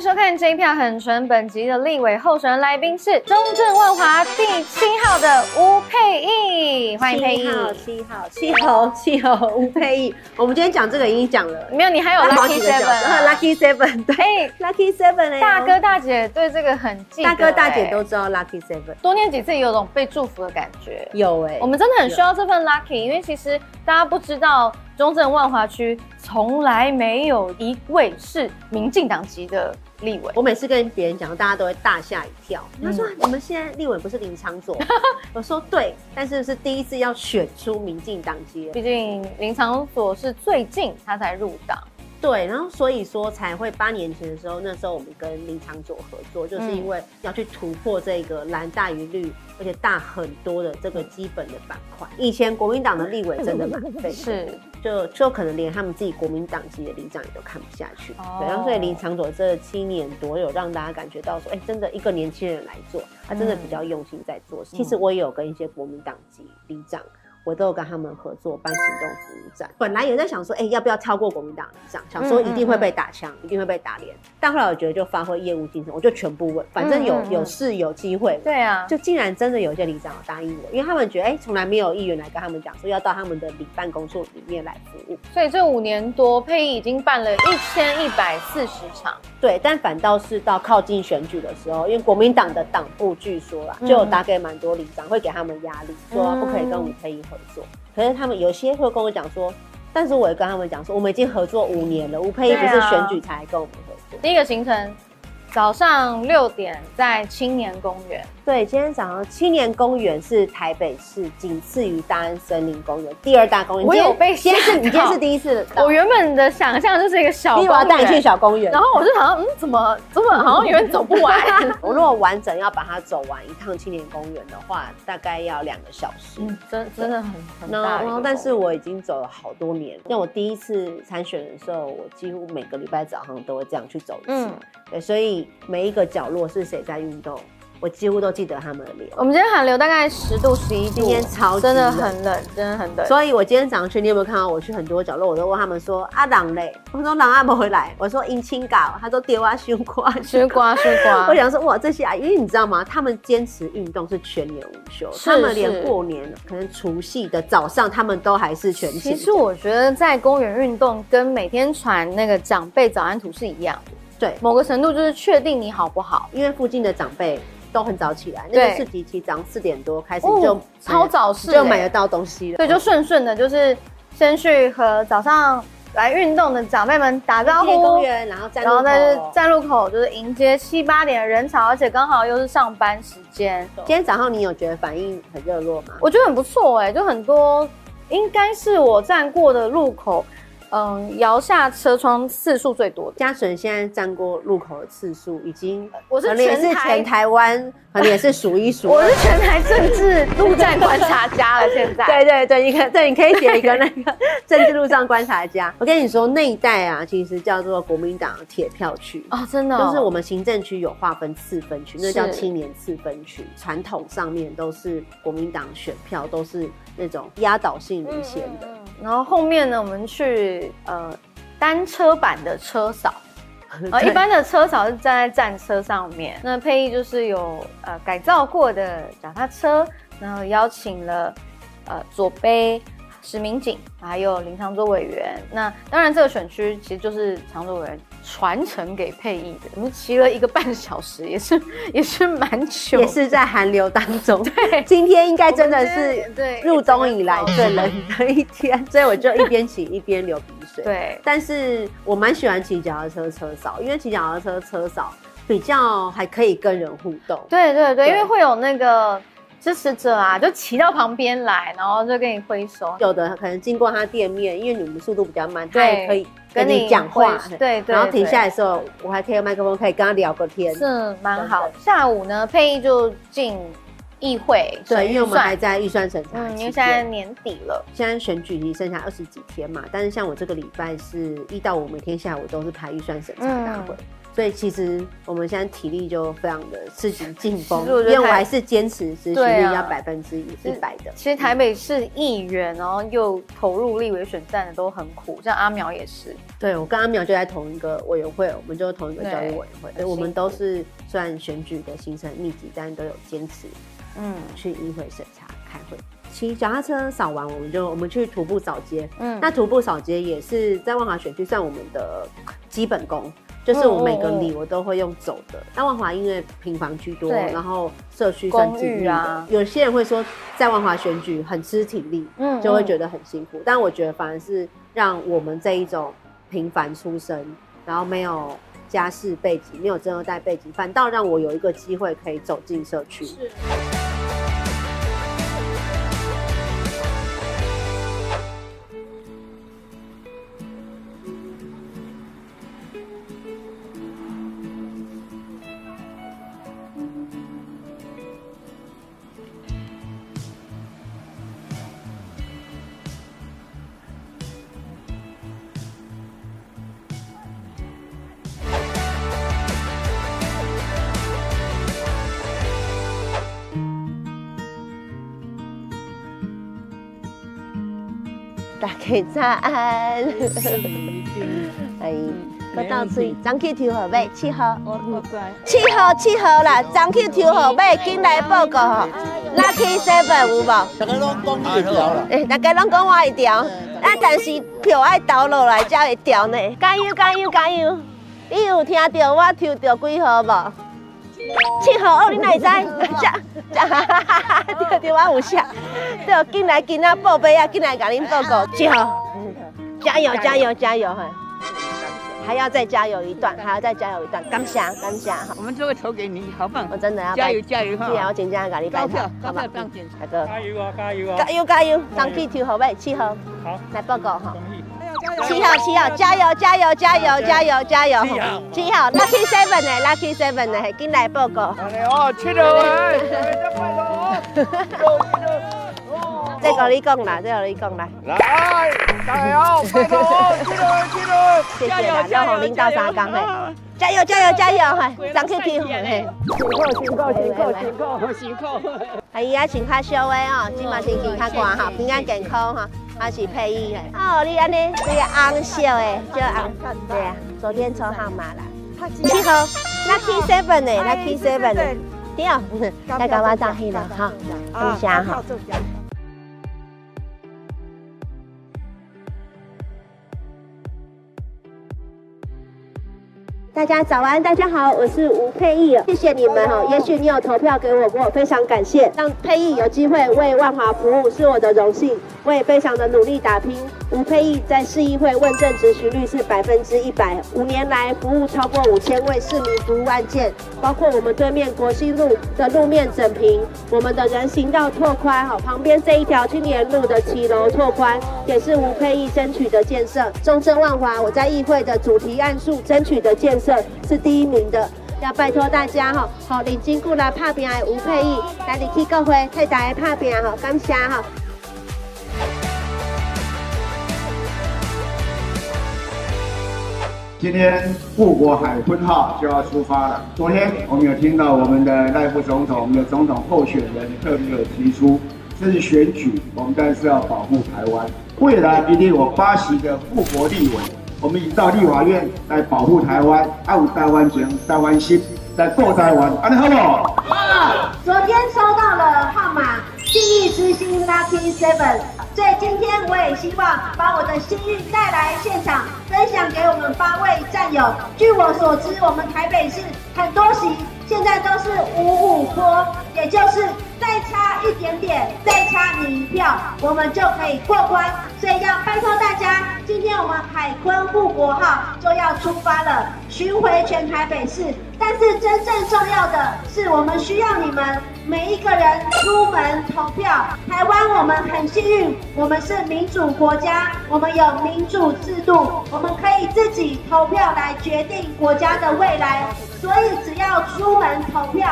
收看这一票很纯，本集的立委候选人来宾是中正万华第七号的吴佩义，欢迎佩义。七号，七号，七号，七号，吴佩义。我们今天讲这个已经讲了，没有？你还有 Lucky Seven，Lucky Seven，对，Lucky Seven 大哥大姐对这个很记大哥大姐都知道 Lucky Seven，多念几次有种被祝福的感觉。有哎，我们真的很需要这份 Lucky，因为其实大家不知道。中正万华区从来没有一位是民进党籍的立委。我每次跟别人讲，大家都会大吓一跳。他说：“你们现在立委不是林长佐？” 我说：“对，但是是第一次要选出民进党籍。毕竟林长佐是最近他才入党。”对，然后所以说才会八年前的时候，那时候我们跟林长佐合作，就是因为要去突破这个蓝大于绿，而且大很多的这个基本的板块。以前国民党的立委真的蛮废，是就就可能连他们自己国民党籍的里长也都看不下去。对，然后所以林长佐这七年多有让大家感觉到说，哎，真的一个年轻人来做，他真的比较用心在做。其实我也有跟一些国民党籍里长。我都有跟他们合作办行动服务站，本来也在想说，哎，要不要超过国民党长？想说一定会被打枪，一定会被打脸。但后来我觉得就发挥业务精神，我就全部问，反正有有事有机会。对啊，就竟然真的有一些里长答应我，因为他们觉得，哎，从来没有议员来跟他们讲说要到他们的里办公处里面来服务。所以这五年多，佩仪已经办了一千一百四十场。对，但反倒是到靠近选举的时候，因为国民党的党部据说啦，就有打给蛮多里长，会给他们压力，说不可以跟吴佩仪合作。可是他们有些会跟我讲说，但是我也跟他们讲说，我们已经合作五年了，吴佩仪不是选举才跟我们合作。第一个行程。早上六点在青年公园。对，今天早上青年公园是台北市仅次于大安森林公园第二大公园。我有被今天是你今天是第一次。我原本的想象就是一个小公园，带你去小公园。然后我就想，嗯，怎么怎么好像有点走不完。我如果完整要把它走完一趟青年公园的话，大概要两个小时。嗯，真真的很很大。然后，但是我已经走了好多年。像我第一次参选的时候，我几乎每个礼拜早上都会这样去走一次。对，所以每一个角落是谁在运动？我几乎都记得他们的脸。我们今天寒流大概十度、十一度，今天超真的很冷，真的很冷。所以我今天早上去，你有没有看到我去很多角落？我都问他们说：“阿郎嘞？”我说：“郎阿不回来。”我说：“阴清搞。”他说：“丢啊，修瓜，修瓜，修瓜。” 我想说：“哇，这些啊，因为你知道吗？他们坚持运动是全年无休，他们连过年可能除夕的早上，他们都还是全勤。其实我觉得在公园运动跟每天传那个长辈早安图是一样的。对，某个程度就是确定你好不好，因为附近的长辈。都很早起来，那个市集其实早上四点多开始就超早市，就买得到东西了。对，就顺顺的，就是先去和早上来运动的长辈们打招呼，公园，然后站，然后在站路口就是迎接七八点的人潮，而且刚好又是上班时间。今天早上你有觉得反应很热络吗？我觉得很不错哎，就很多，应该是我站过的路口。嗯，摇下车窗次数最多的。嘉纯现在站过路口的次数已经，我是可能也是全台湾，可能也是数一数二。我是全台政治路站观察家了，现在。对对对，你可对，你可以写一个那个 政治路上观察家。我跟你说，那一带啊，其实叫做国民党铁票区哦，真的哦、就是我们行政区有划分次分区，那叫青年次分区。传统上面都是国民党选票，都是那种压倒性领先的。然后后面呢，我们去呃单车版的车扫。呃，一般的车嫂是站在战车上面，那配艺就是有呃改造过的脚踏车，然后邀请了呃左杯石明景，还有林长洲委员。那当然这个选区其实就是长洲委员传承给配艺的，我们骑了一个半小时，也是 也是蛮久，也是在寒流当中。对，今天应该真的是对入冬以来最冷的一天，所以我就一边骑一边流鼻水。对，但是我蛮喜欢骑脚踏车车扫，因为骑脚踏车车扫比较还可以跟人互动。对对对，对因为会有那个支持者啊，就骑到旁边来，然后就跟你挥手。有的可能经过他店面，因为你们速度比较慢，他也可以跟跟你你讲话挥。对对然后停下来的时候，我还可以用麦克风可以跟他聊个天。是蛮好。下午呢，配艺就进议会审对，因为我们还在预算审查嗯，因期为现在。年底了，现在选举离剩下二十几天嘛，但是像我这个礼拜是一到五每天下午都是排预算审查大会，嗯所以其实我们现在体力就非常的刺激紧绷，其实我觉得台因为我还是坚持执行率要百分之一百的。其实台北市议员，然后又投入立委选战的都很苦，像阿苗也是。对我跟阿苗就在同一个委员会，我们就同一个教育委员会，我们都是虽然选举的行程密集，但都有坚持嗯去议会审查开会。骑脚踏车扫完，我们就我们去徒步扫街。嗯那徒步扫街也是在万华选区算我们的基本功，就是我每个里我都会用走的。那万华因为平房居多，对然后社区算公寓啊有些人会说在万华选举很吃体力，嗯就会觉得很辛苦。但我觉得反而是让我们这一种平凡出身，然后没有家世背景、没有真二代背景，反倒让我有一个机会可以走进社区。大家早安。哎，我到嘴，张去抽号码，七号。七号七号啦，张去抽号码，紧来报告吼。Lucky Seven 有无？大家拢讲一条啦。哎，大家拢讲我一条，啊，但是票爱投落来才会调呢。加油加油加油！你有听到我抽到几号无？七号哦，你哪会知？这 这，对对，我有写。对，进来今仔报备啊，进来甲恁报告。七号，加油加油加油！哈，还要再加油一段，还要再加油一段。感谢感谢哈，我们就会投给你，好棒！我真的要加油加油哈！对啊，我真正甲你。大哥，加油啊加油啊！加油加油！张去抽号码七号，好，来报告哈。七号七号，加油加油加油加油加油！七号，Lucky Seven 呢？Lucky Seven 呢？进来报告。哦，七号啊！这个你讲啦，这个你讲啦。来，加油，拜托，七号七号，谢谢啦，让红领导三讲嘿，加油加油加油嘿，张去去嘿。辛苦辛苦辛苦辛苦辛苦。啊，穿较少的哦，今嘛天气较寒哈，平安健康哈，还是配音的。哦，你安尼这个红色的，叫红，对啊，昨天抽号码啦。七号，Lucky Seven 诶，Lucky Seven 诶，对，来甲我照去了哈，感谢哈。大家早安，大家好，我是吴佩义，谢谢你们哈。也许你有投票给我，我非常感谢。让佩义有机会为万华服务是我的荣幸，我也非常的努力打拼，吴佩义在市议会问政执行率是百分之一百，五年来服务超过五千位市民服务案件，包括我们对面国西路的路面整平，我们的人行道拓宽，好，旁边这一条青年路的骑楼拓宽，也是吴佩义争取的建设。中正万华，我在议会的主题案数争取的建设是第一名的。要拜托大家哈，好领金过来拍拼的吴佩益，来你去各会替大家拍拼哈，感谢哈。今天富国海坤号就要出发了。昨天我们有听到我们的赖副总统、我们的总统候选人特别有提出，这是选举，我们但是要保护台湾，未来一定有八席的富国立委。我们已到立法院来保护台湾，爱护台湾情、台湾心，来过台湾，安尼好不好？好。昨天收到了号码，幸运之星 Lucky Seven，所以今天我也希望把我的幸运带来现场，分享给我们八位战友。据我所知，我们台北市很多席现在都是五五坡，也就是再差一点点，再差你一票，我们就可以过关。所以要拜托大家，今天我们海坤护国号就要出发了，巡回全台北市。但是真正重要的是，我们需要你们每一个人出门投票。台湾我们很幸运，我们是民主国家，我们有民主制度，我们可以自己投票来决定国家的未来。所以只要出门投票。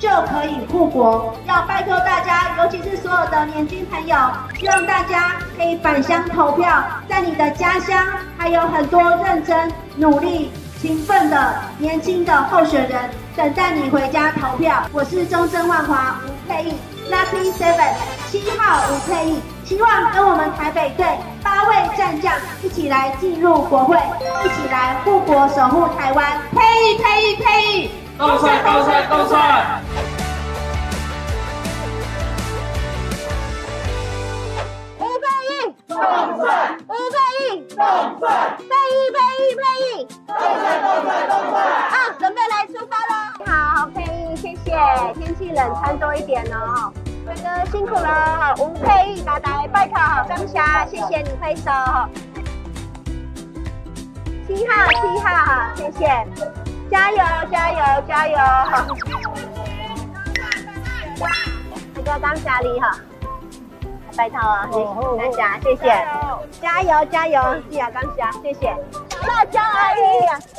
就可以护国。要拜托大家，尤其是所有的年轻朋友，希望大家可以返乡投票。在你的家乡，还有很多认真、努力、勤奋的年轻的候选人等待你回家投票。我是中正万华吴佩义，Lucky Seven 七号吴佩义，希望跟我们台北队八位战将一起来进入国会，一起来护国守护台湾。佩义，佩义，佩义。高帅，高帅，高帅！吴佩义，高帅！吴佩义，高帅！佩义，佩义，佩义，高帅，高帅，高帅！啊，准备来出发喽！好，佩义，谢谢。天气冷，穿多一点哦。哥哥辛苦了，吴佩义，大大拜好，刚下，谢谢你挥手。七号，七号，谢谢。加油，加油，加油！大家当家里哈，拜托啊，大家谢谢，加油，加油，是啊，刚下，谢谢。辣椒阿姨，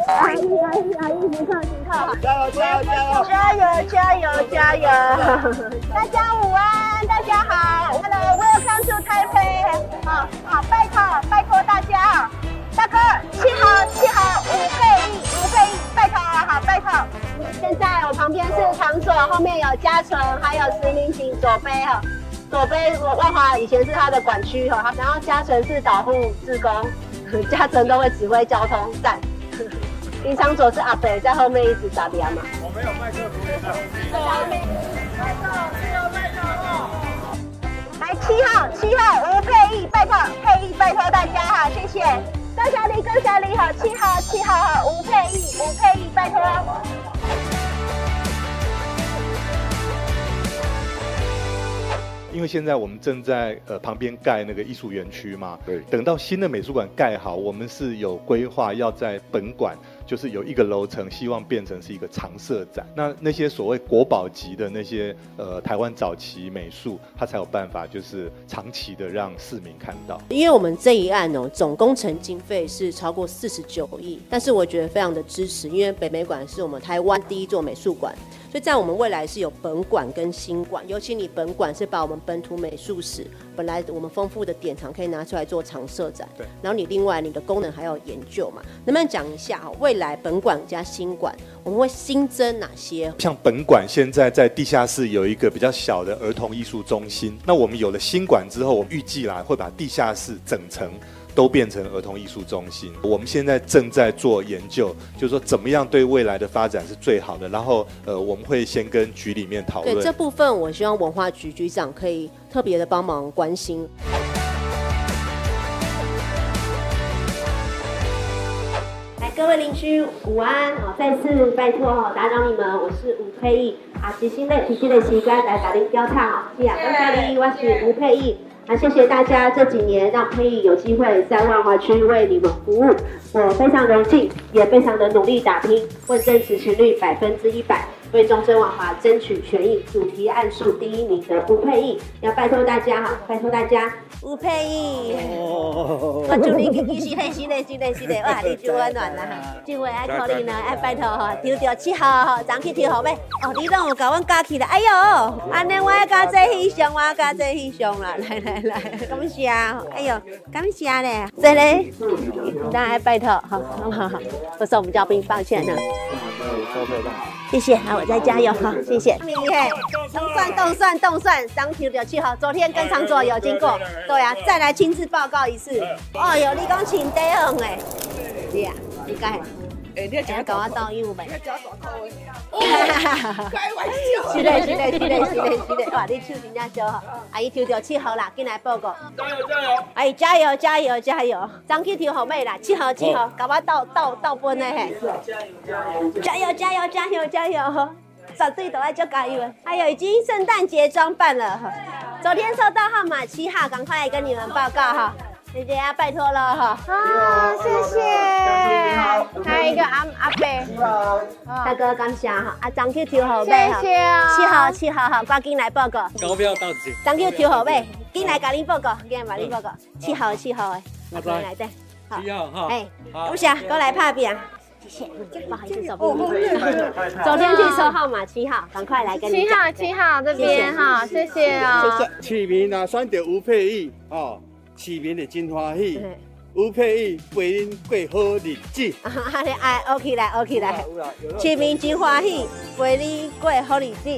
阿姨，阿姨，阿姨，请客，请客，加油，加油，加油，加油，加油！大家午安，大家好，Hello，Welcome to Taipei，好好，拜托，拜托大家。大哥，七号，七号，五倍一，五倍一，拜托好，拜托。现在我旁边是场所，后面有嘉诚，还有石林行左杯哈，左杯万华以前是他的管区哈，然后嘉诚是导护职工，嘉诚都会指挥交通站。林场所是阿北在后面一直打边嘛。我没有麦克风。来七号，七号，吴佩义，拜托，佩义，拜托大家哈，谢谢。高小丽，高小丽好，七号，七号好，吴佩义，吴佩义，拜托。因为现在我们正在呃旁边盖那个艺术园区嘛，对，等到新的美术馆盖好，我们是有规划要在本馆。就是有一个楼层，希望变成是一个常设展。那那些所谓国宝级的那些呃台湾早期美术，它才有办法就是长期的让市民看到。因为我们这一案哦，总工程经费是超过四十九亿，但是我觉得非常的支持，因为北美馆是我们台湾第一座美术馆。所以在我们未来是有本馆跟新馆，尤其你本馆是把我们本土美术史本来我们丰富的典藏可以拿出来做常设展，对。然后你另外你的功能还要研究嘛，能不能讲一下哈？未来本馆加新馆我们会新增哪些？像本馆现在在地下室有一个比较小的儿童艺术中心，那我们有了新馆之后，我们预计啦会把地下室整层。都变成儿童艺术中心。我们现在正在做研究，就是说怎么样对未来的发展是最好的。然后，呃，我们会先跟局里面讨论。对这部分，我希望文化局局长可以特别的帮忙关心。来，各位邻居午安哦！再次拜托哦，打扰你们，我是吴佩义啊，齐心的齐心的齐，刚来打铃标唱哦，是啊，刚才的我是吴佩义。那谢谢大家这几年让佩仪有机会在万华区为你们服务，我非常荣幸，也非常的努力打拼，问政支持率百分之一百。为终身万华争取权益，主题案数第一名的吴佩义，要拜托大家哈，拜托大家。吴佩义，我祝你继续嘿，是的，是的，是的，哇，你真温暖啦！这位爱可你呢，爱拜托哈，丢掉七号哈，咱去抽号呗。哦，你让我搞阮加起来，哎呦，安尼我要加这翕相，我要加这翕相啦，来来来，感谢啊，哎呦，感谢嘞，这嘞，那爱拜托，好，好好，不是我们嘉宾，抱歉呢。谢谢，那我再加油哈，谢谢。厉害，动算动算动算，张提六七号，昨天跟常佐有经过，对啊，再来亲自报告一次。哦哟，你讲请得很哎，对啊，应该。哎，你要搞我倒义务没？开玩笑。是的，是的，是的，是的，是的。哇，你手真正小哈，阿姨抽到七号啦，进来报告。加油加油！阿姨加油加油加油！张去抽好妹啦，七号七号，搞我倒倒倒分的嘿。加油加油加油加油加油！绝对都爱叫加油。还有已经圣诞节装扮了哈，昨天收到号码七号，赶快来跟你们报告哈。姐姐啊，拜托了哈！啊，谢谢。还有一个阿阿伯，大哥感谢哈。阿张去挑好呗哈。谢谢啊。七号七号哈，赶紧来报告。高标到齐。张去挑好呗，紧来甲你报告，紧来甲你报告。七号七号的，来来对。七号哈。哎，不是啊，过来拍片。谢谢，不好意思，走不昨天去收号码七号，赶快来跟你七号七号这边哈，谢谢啊。谢谢。市民啊，选择吴佩义哦。市民的真欢喜，吴佩玉陪恁过好日子。啊，你爱，OK 来，OK 来，市民真欢喜，陪你过好日子。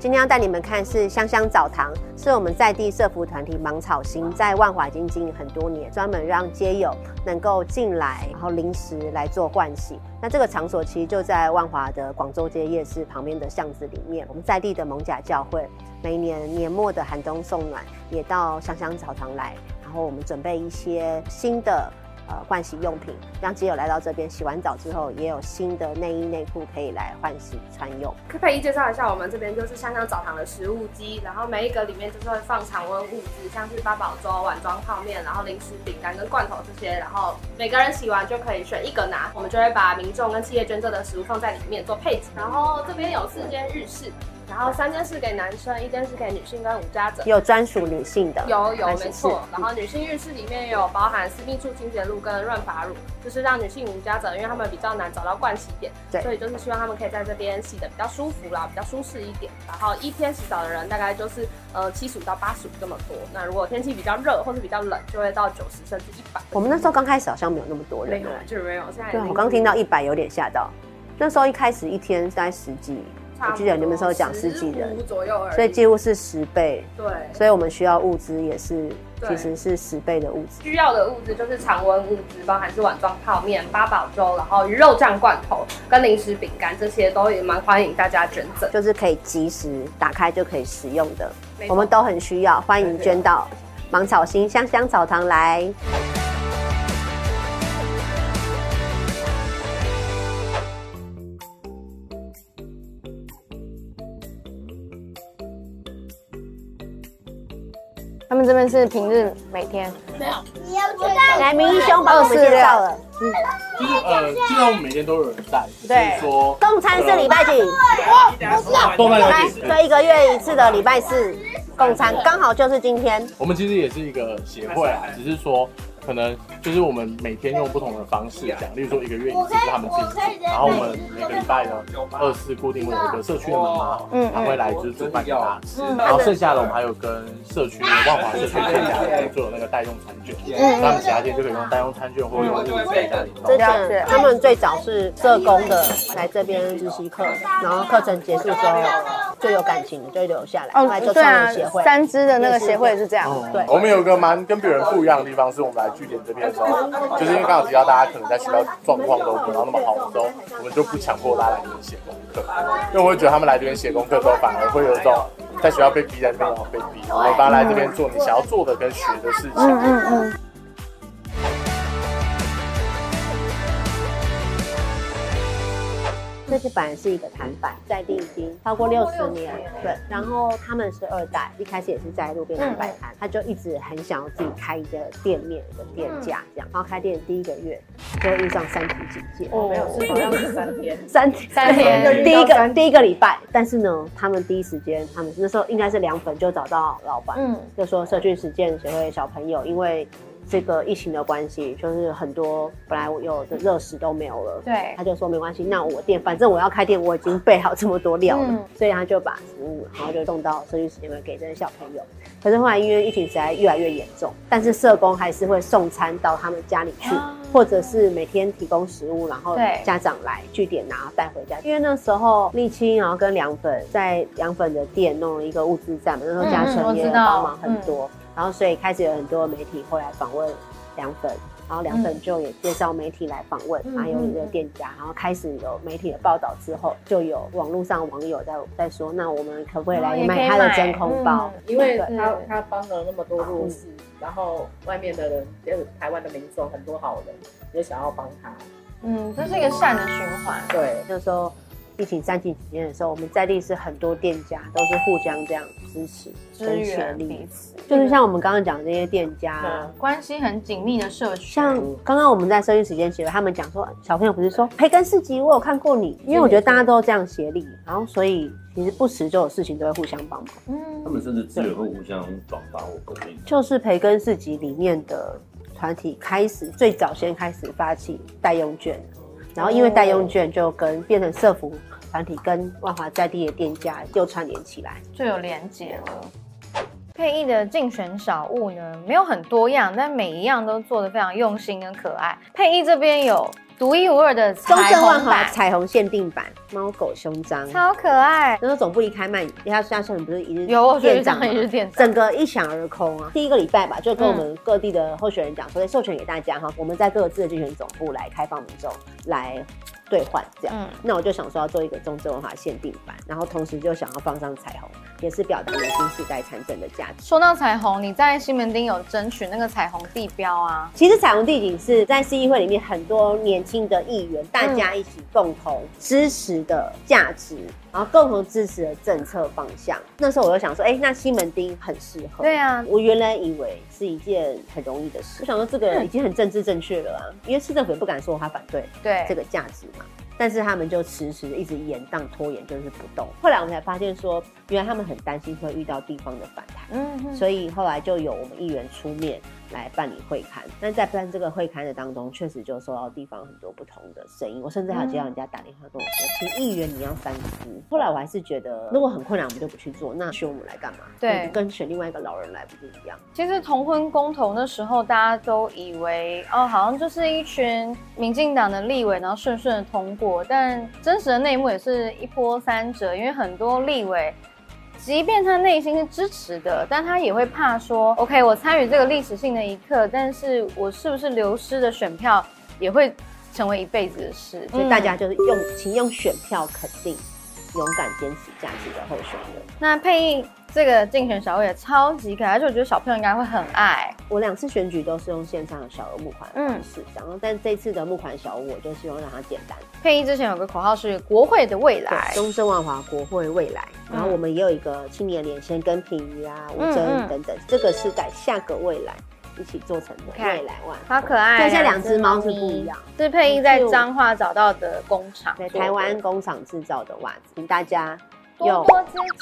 今天要带你们看是香香澡堂，是我们在地社服团体芒草星在万华已经营很多年，专门让街友能够进来，然后临时来做盥洗。那这个场所其实就在万华的广州街夜市旁边的巷子里面。我们在地的蒙甲教会每年年末的寒冬送暖，也到香香澡堂来，然后我们准备一些新的。呃，换洗用品，让基友来到这边洗完澡之后，也有新的内衣内裤可以来换洗穿用。可不可以介绍一下，我们这边就是香香澡堂的食物机，然后每一格里面就是会放常温物资，像是八宝粥、碗装泡面，然后零食、饼干跟罐头这些，然后每个人洗完就可以选一格拿，我们就会把民众跟企业捐赠的食物放在里面做配置。然后这边有四间日式。然后三间是给男生，一间是给女性跟无家者，有专属女性的，有有没错。然后女性浴室里面有包含私密处清洁露跟润发乳，就是让女性无家者，因为他们比较难找到盥洗点，对，所以就是希望他们可以在这边洗的比较舒服啦，比较舒适一点。然后一天洗澡的人大概就是呃七十五到八十五这么多。那如果天气比较热或是比较冷，就会到九十甚至一百。我们那时候刚开始好像没有那么多人，没有就没有。现在对我刚听到一百有点吓到，那时候一开始一天大概十几。我记得你们时候讲十几人。左右，所以几乎是十倍。对，所以我们需要物资也是，其实是十倍的物资。需要的物资就是常温物资，包含是碗装泡面、八宝粥，然后鱼肉酱罐头跟零食饼干，这些都也蛮欢迎大家捐赠，就是可以及时打开就可以使用的，我们都很需要，欢迎捐到芒草心香香草堂来。他们这边是平日每天没有，来明一兄帮我们介绍了，嗯，就是呃，基本上我们每天都有人带，对，说共餐是礼拜几？共餐来，这，一个月一次的礼拜四共餐，刚好就是今天。我们其实也是一个协会啊，只是说。可能就是我们每天用不同的方式讲，例如说一个月一次是他们自己煮，然后我们每个礼拜的二次固定会有一个社区的妈妈，嗯，她会来就是煮饭给大家吃，然后剩下的我们还有跟社区万华社区店家做那个代用餐券，嗯，他们其他店就可以用代用餐券或用物资在家里。真的，他们最早是社工的来这边实习课，然后课程结束之后就有感情就留下来，后来就创了协会。三支的那个协会是这样，对。我们有个蛮跟别人不一样的地方，是我们来。据点这边的时候，就是因为刚好提到大家可能在学校状况都不到那么好的时候，我们就不强迫他来这边写功课，因为我会觉得他们来这边写功课的时候，反而会有一种在学校被逼在这边，然后被逼，然后大家来这边做你想要做的跟学的事情。嗯嗯。这些本来是一个摊板，在地已经超过六十年，对。然后他们是二代，一开始也是在路边摆摊，他就一直很想要自己开一个店面、一个店家这样。然后开店第一个月就遇上三级警戒，哦，没有，是好像是三天，三三天，第一个第一个礼拜。但是呢，他们第一时间，他们那时候应该是凉粉就找到老板，嗯，就说社区实践协会小朋友因为。这个疫情的关系，就是很多本来我有的热食都没有了。对，他就说没关系，那我店反正我要开店，我已经备好这么多料了，所以他就把食物，然后就送到社区时间会给这些小朋友。可是后来因为疫情实在越来越严重，但是社工还是会送餐到他们家里去，或者是每天提供食物，然后家长来据点拿带回家。因为那时候沥青，然后跟凉粉在凉粉的店弄了一个物资站嘛，那时候嘉诚也帮忙很多。然后，所以开始有很多媒体会来访问凉粉，然后凉粉就也介绍媒体来访问，还有一个店家，然后开始有媒体的报道之后，就有网络上网友在在说，那我们可不可以来买他的真空包？因为他他帮了那么多弱势，然后外面的人就是台湾的民众很多好人也想要帮他，嗯，这是一个善的循环。对，那时候。疫情三级期间的时候，我们在地是很多店家都是互相这样支持、支援彼此，就是像我们刚刚讲这些店家，关系很紧密的社群。像刚刚我们在生育时间协会，他们讲说，小朋友不是说培根四级，我有看过你，因为我觉得大家都这样协力，然后所以其实不时就有事情都会互相帮忙。嗯，他们甚至资源会互相转发我鼓励。就是培根四级里面的团体开始最早先开始发起代用券。然后因为代用券就跟变成社服团体跟万华在地的店家又串联起来，就有连结了。配艺的竞选小物呢，没有很多样，但每一样都做的非常用心跟可爱。配艺这边有。独一无二的彩虹版，彩虹限定版猫狗胸章，超可爱。那时候总部一开卖，一下下车，你不是一日有店长一日店长，整个一抢而空啊！第一个礼拜吧，就跟我们各地的候选人讲，所以授权给大家哈，我们在各自的竞选总部来开放民众来。兑换这样，那我就想说要做一个中正文化限定版，然后同时就想要放上彩虹，也是表达年轻时代参政的价值。说到彩虹，你在西门町有争取那个彩虹地标啊？其实彩虹地景是在市议会里面很多年轻的议员大家一起共同支持的价值，然后共同支持的政策方向。那时候我就想说，哎，那西门町很适合。对啊，我原来以为是一件很容易的事，我想说这个已经很政治正确了啊，因为市政府也不敢说他反对对这个价值嘛。但是他们就迟迟一直延宕拖延，就是不动。后来我们才发现说，原来他们很担心会遇到地方的反弹，嗯，所以后来就有我们议员出面。来办理会刊，但在办这个会刊的当中，确实就收到地方很多不同的声音。我甚至还接到人家打电话跟我说：“请议员你要三思。”后来我还是觉得，如果很困难，我们就不去做。那选我们来干嘛？对，跟选另外一个老人来不是一样？其实同婚公投那时候，大家都以为哦，好像就是一群民进党的立委，然后顺顺的通过。但真实的内幕也是一波三折，因为很多立委。即便他内心是支持的，但他也会怕说，OK，我参与这个历史性的一刻，但是我是不是流失的选票也会成为一辈子的事？所以大家就是用，请用选票肯定勇敢坚持价值的候选人。那配音。这个竞选小物也超级可爱，而且我觉得小朋友应该会很爱。我两次选举都是用线上的小额募款方式，然后但这次的募款小物，我就希望让它简单。配音之前有个口号是“国会的未来”，中正万华国会未来。然后我们也有一个青年连线跟平瑜啊、吴峥等等，这个是在下个未来一起做成的未来万，好可爱。这两只猫是不一样，是配音在彰化找到的工厂，在台湾工厂制造的袜子，请大家用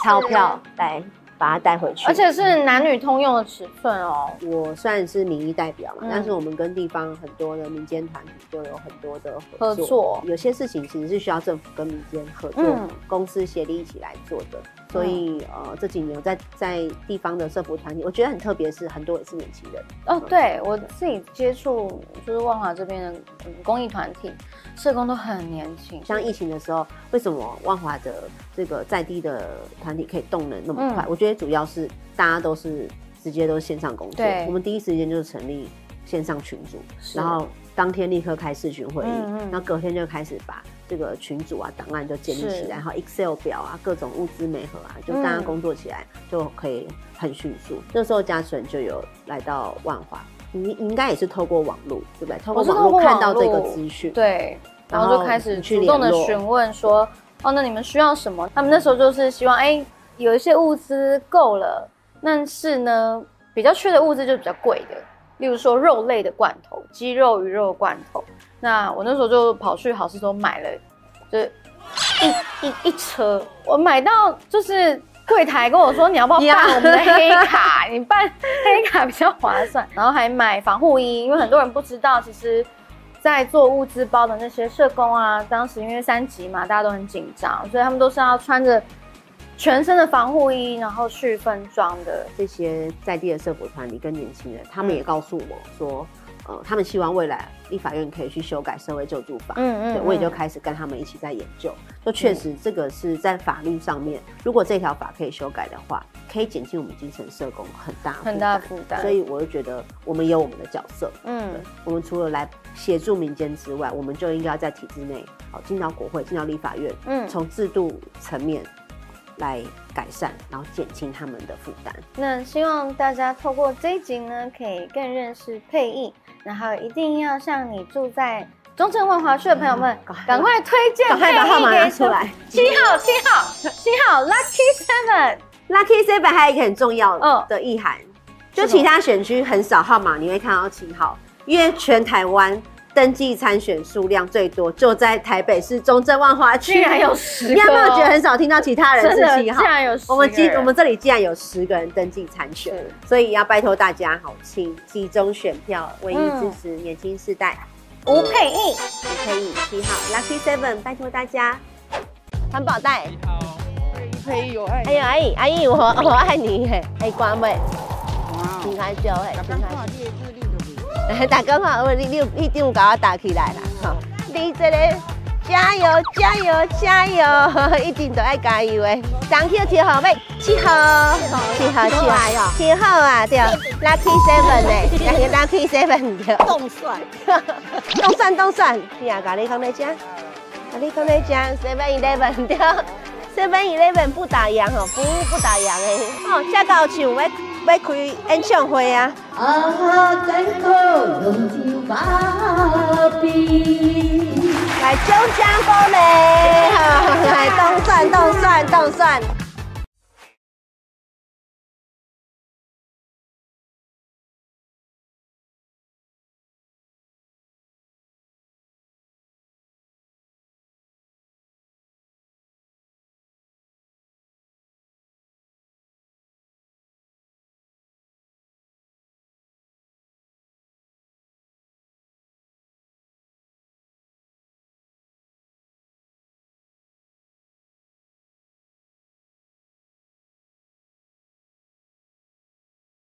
钞票来。把它带回去，而且是男女通用的尺寸哦。我算是民意代表嘛，但是我们跟地方很多的民间团体就有很多的合作，有些事情其实是需要政府跟民间合作，公司协力一起来做的。所以呃，这几年在在地方的社服团体，我觉得很特别，是很多也是年轻人哦。对我自己接触就是万华这边的公益团体，社工都很年轻。像疫情的时候，为什么万华的这个在地的团体可以动能那么快？我觉得主要是大家都是直接都是线上工作。我们第一时间就是成立线上群组，然后当天立刻开视讯会议，然后隔天就开始把。这个群组啊，档案就建立起来，然后 Excel 表啊，各种物资媒合啊，就大家工作起来就可以很迅速。那时候嘉纯就有来到万华，你应该也是透过网络，对不对？透过网络看到这个资讯，对。然后就开始主动的询问说，哦，那你们需要什么？他们那时候就是希望，哎，有一些物资够了，但是呢，比较缺的物资就比较贵的，例如说肉类的罐头，鸡肉、鱼肉罐头。那我那时候就跑去好市多买了，就是一一一车，我买到就是柜台跟我说，你要不要办 我们的黑卡？你办黑卡比较划算。然后还买防护衣，因为很多人不知道，其实。在做物资包的那些社工啊，当时因为三级嘛，大家都很紧张，所以他们都是要穿着全身的防护衣，然后去分装的。这些在地的社福团体跟年轻人，他们也告诉我说。呃，他们希望未来立法院可以去修改社会救助法，嗯嗯，我也就开始跟他们一起在研究。就确实这个是在法律上面，如果这条法可以修改的话，可以减轻我们精神社工很大很大负担。所以我就觉得我们有我们的角色，嗯，我们除了来协助民间之外，我们就应该在体制内，好进到国会，进到立法院，嗯，从制度层面。来改善，然后减轻他们的负担。那希望大家透过这一集呢，可以更认识配艺，然后一定要向你住在中正万华区的朋友们，赶快推荐配艺给出来。七号，七号，七号，Lucky Seven，Lucky Seven 还有一个很重要的意涵，就其他选区很少号码，你会看到七号，因为全台湾。登记参选数量最多就在台北市中正万华区，竟然有十个。你有没有觉得很少听到其他人是七号？竟然有十我们今我们这里竟然有十个人登记参选，所以要拜托大家，好，请集中选票，唯一支持年轻世代。吴佩义，吴佩义七号，Lucky Seven，拜托大家。环保袋。吴佩义有爱。哎呦，阿姨，阿姨，我我爱你嘿，哎，关喂。请开酒嘿，请开。打电话，我你你一定给我打起来啦！哈，你这个加油加油加油，一定都要加油诶！张票七号妹，七号，七号七号，七号啊！对，Lucky Seven 呢？两个 Lucky Seven 对。动算，动算动算，你啊，咖喱放在家，咖喱放在家，Seven Eleven 对，Seven Eleven 不打烊哦，服务不打烊诶！哦，下个好唱要要开演唱会啊！啊，真可龙酒把柄，来中江过来，来动算动算动算。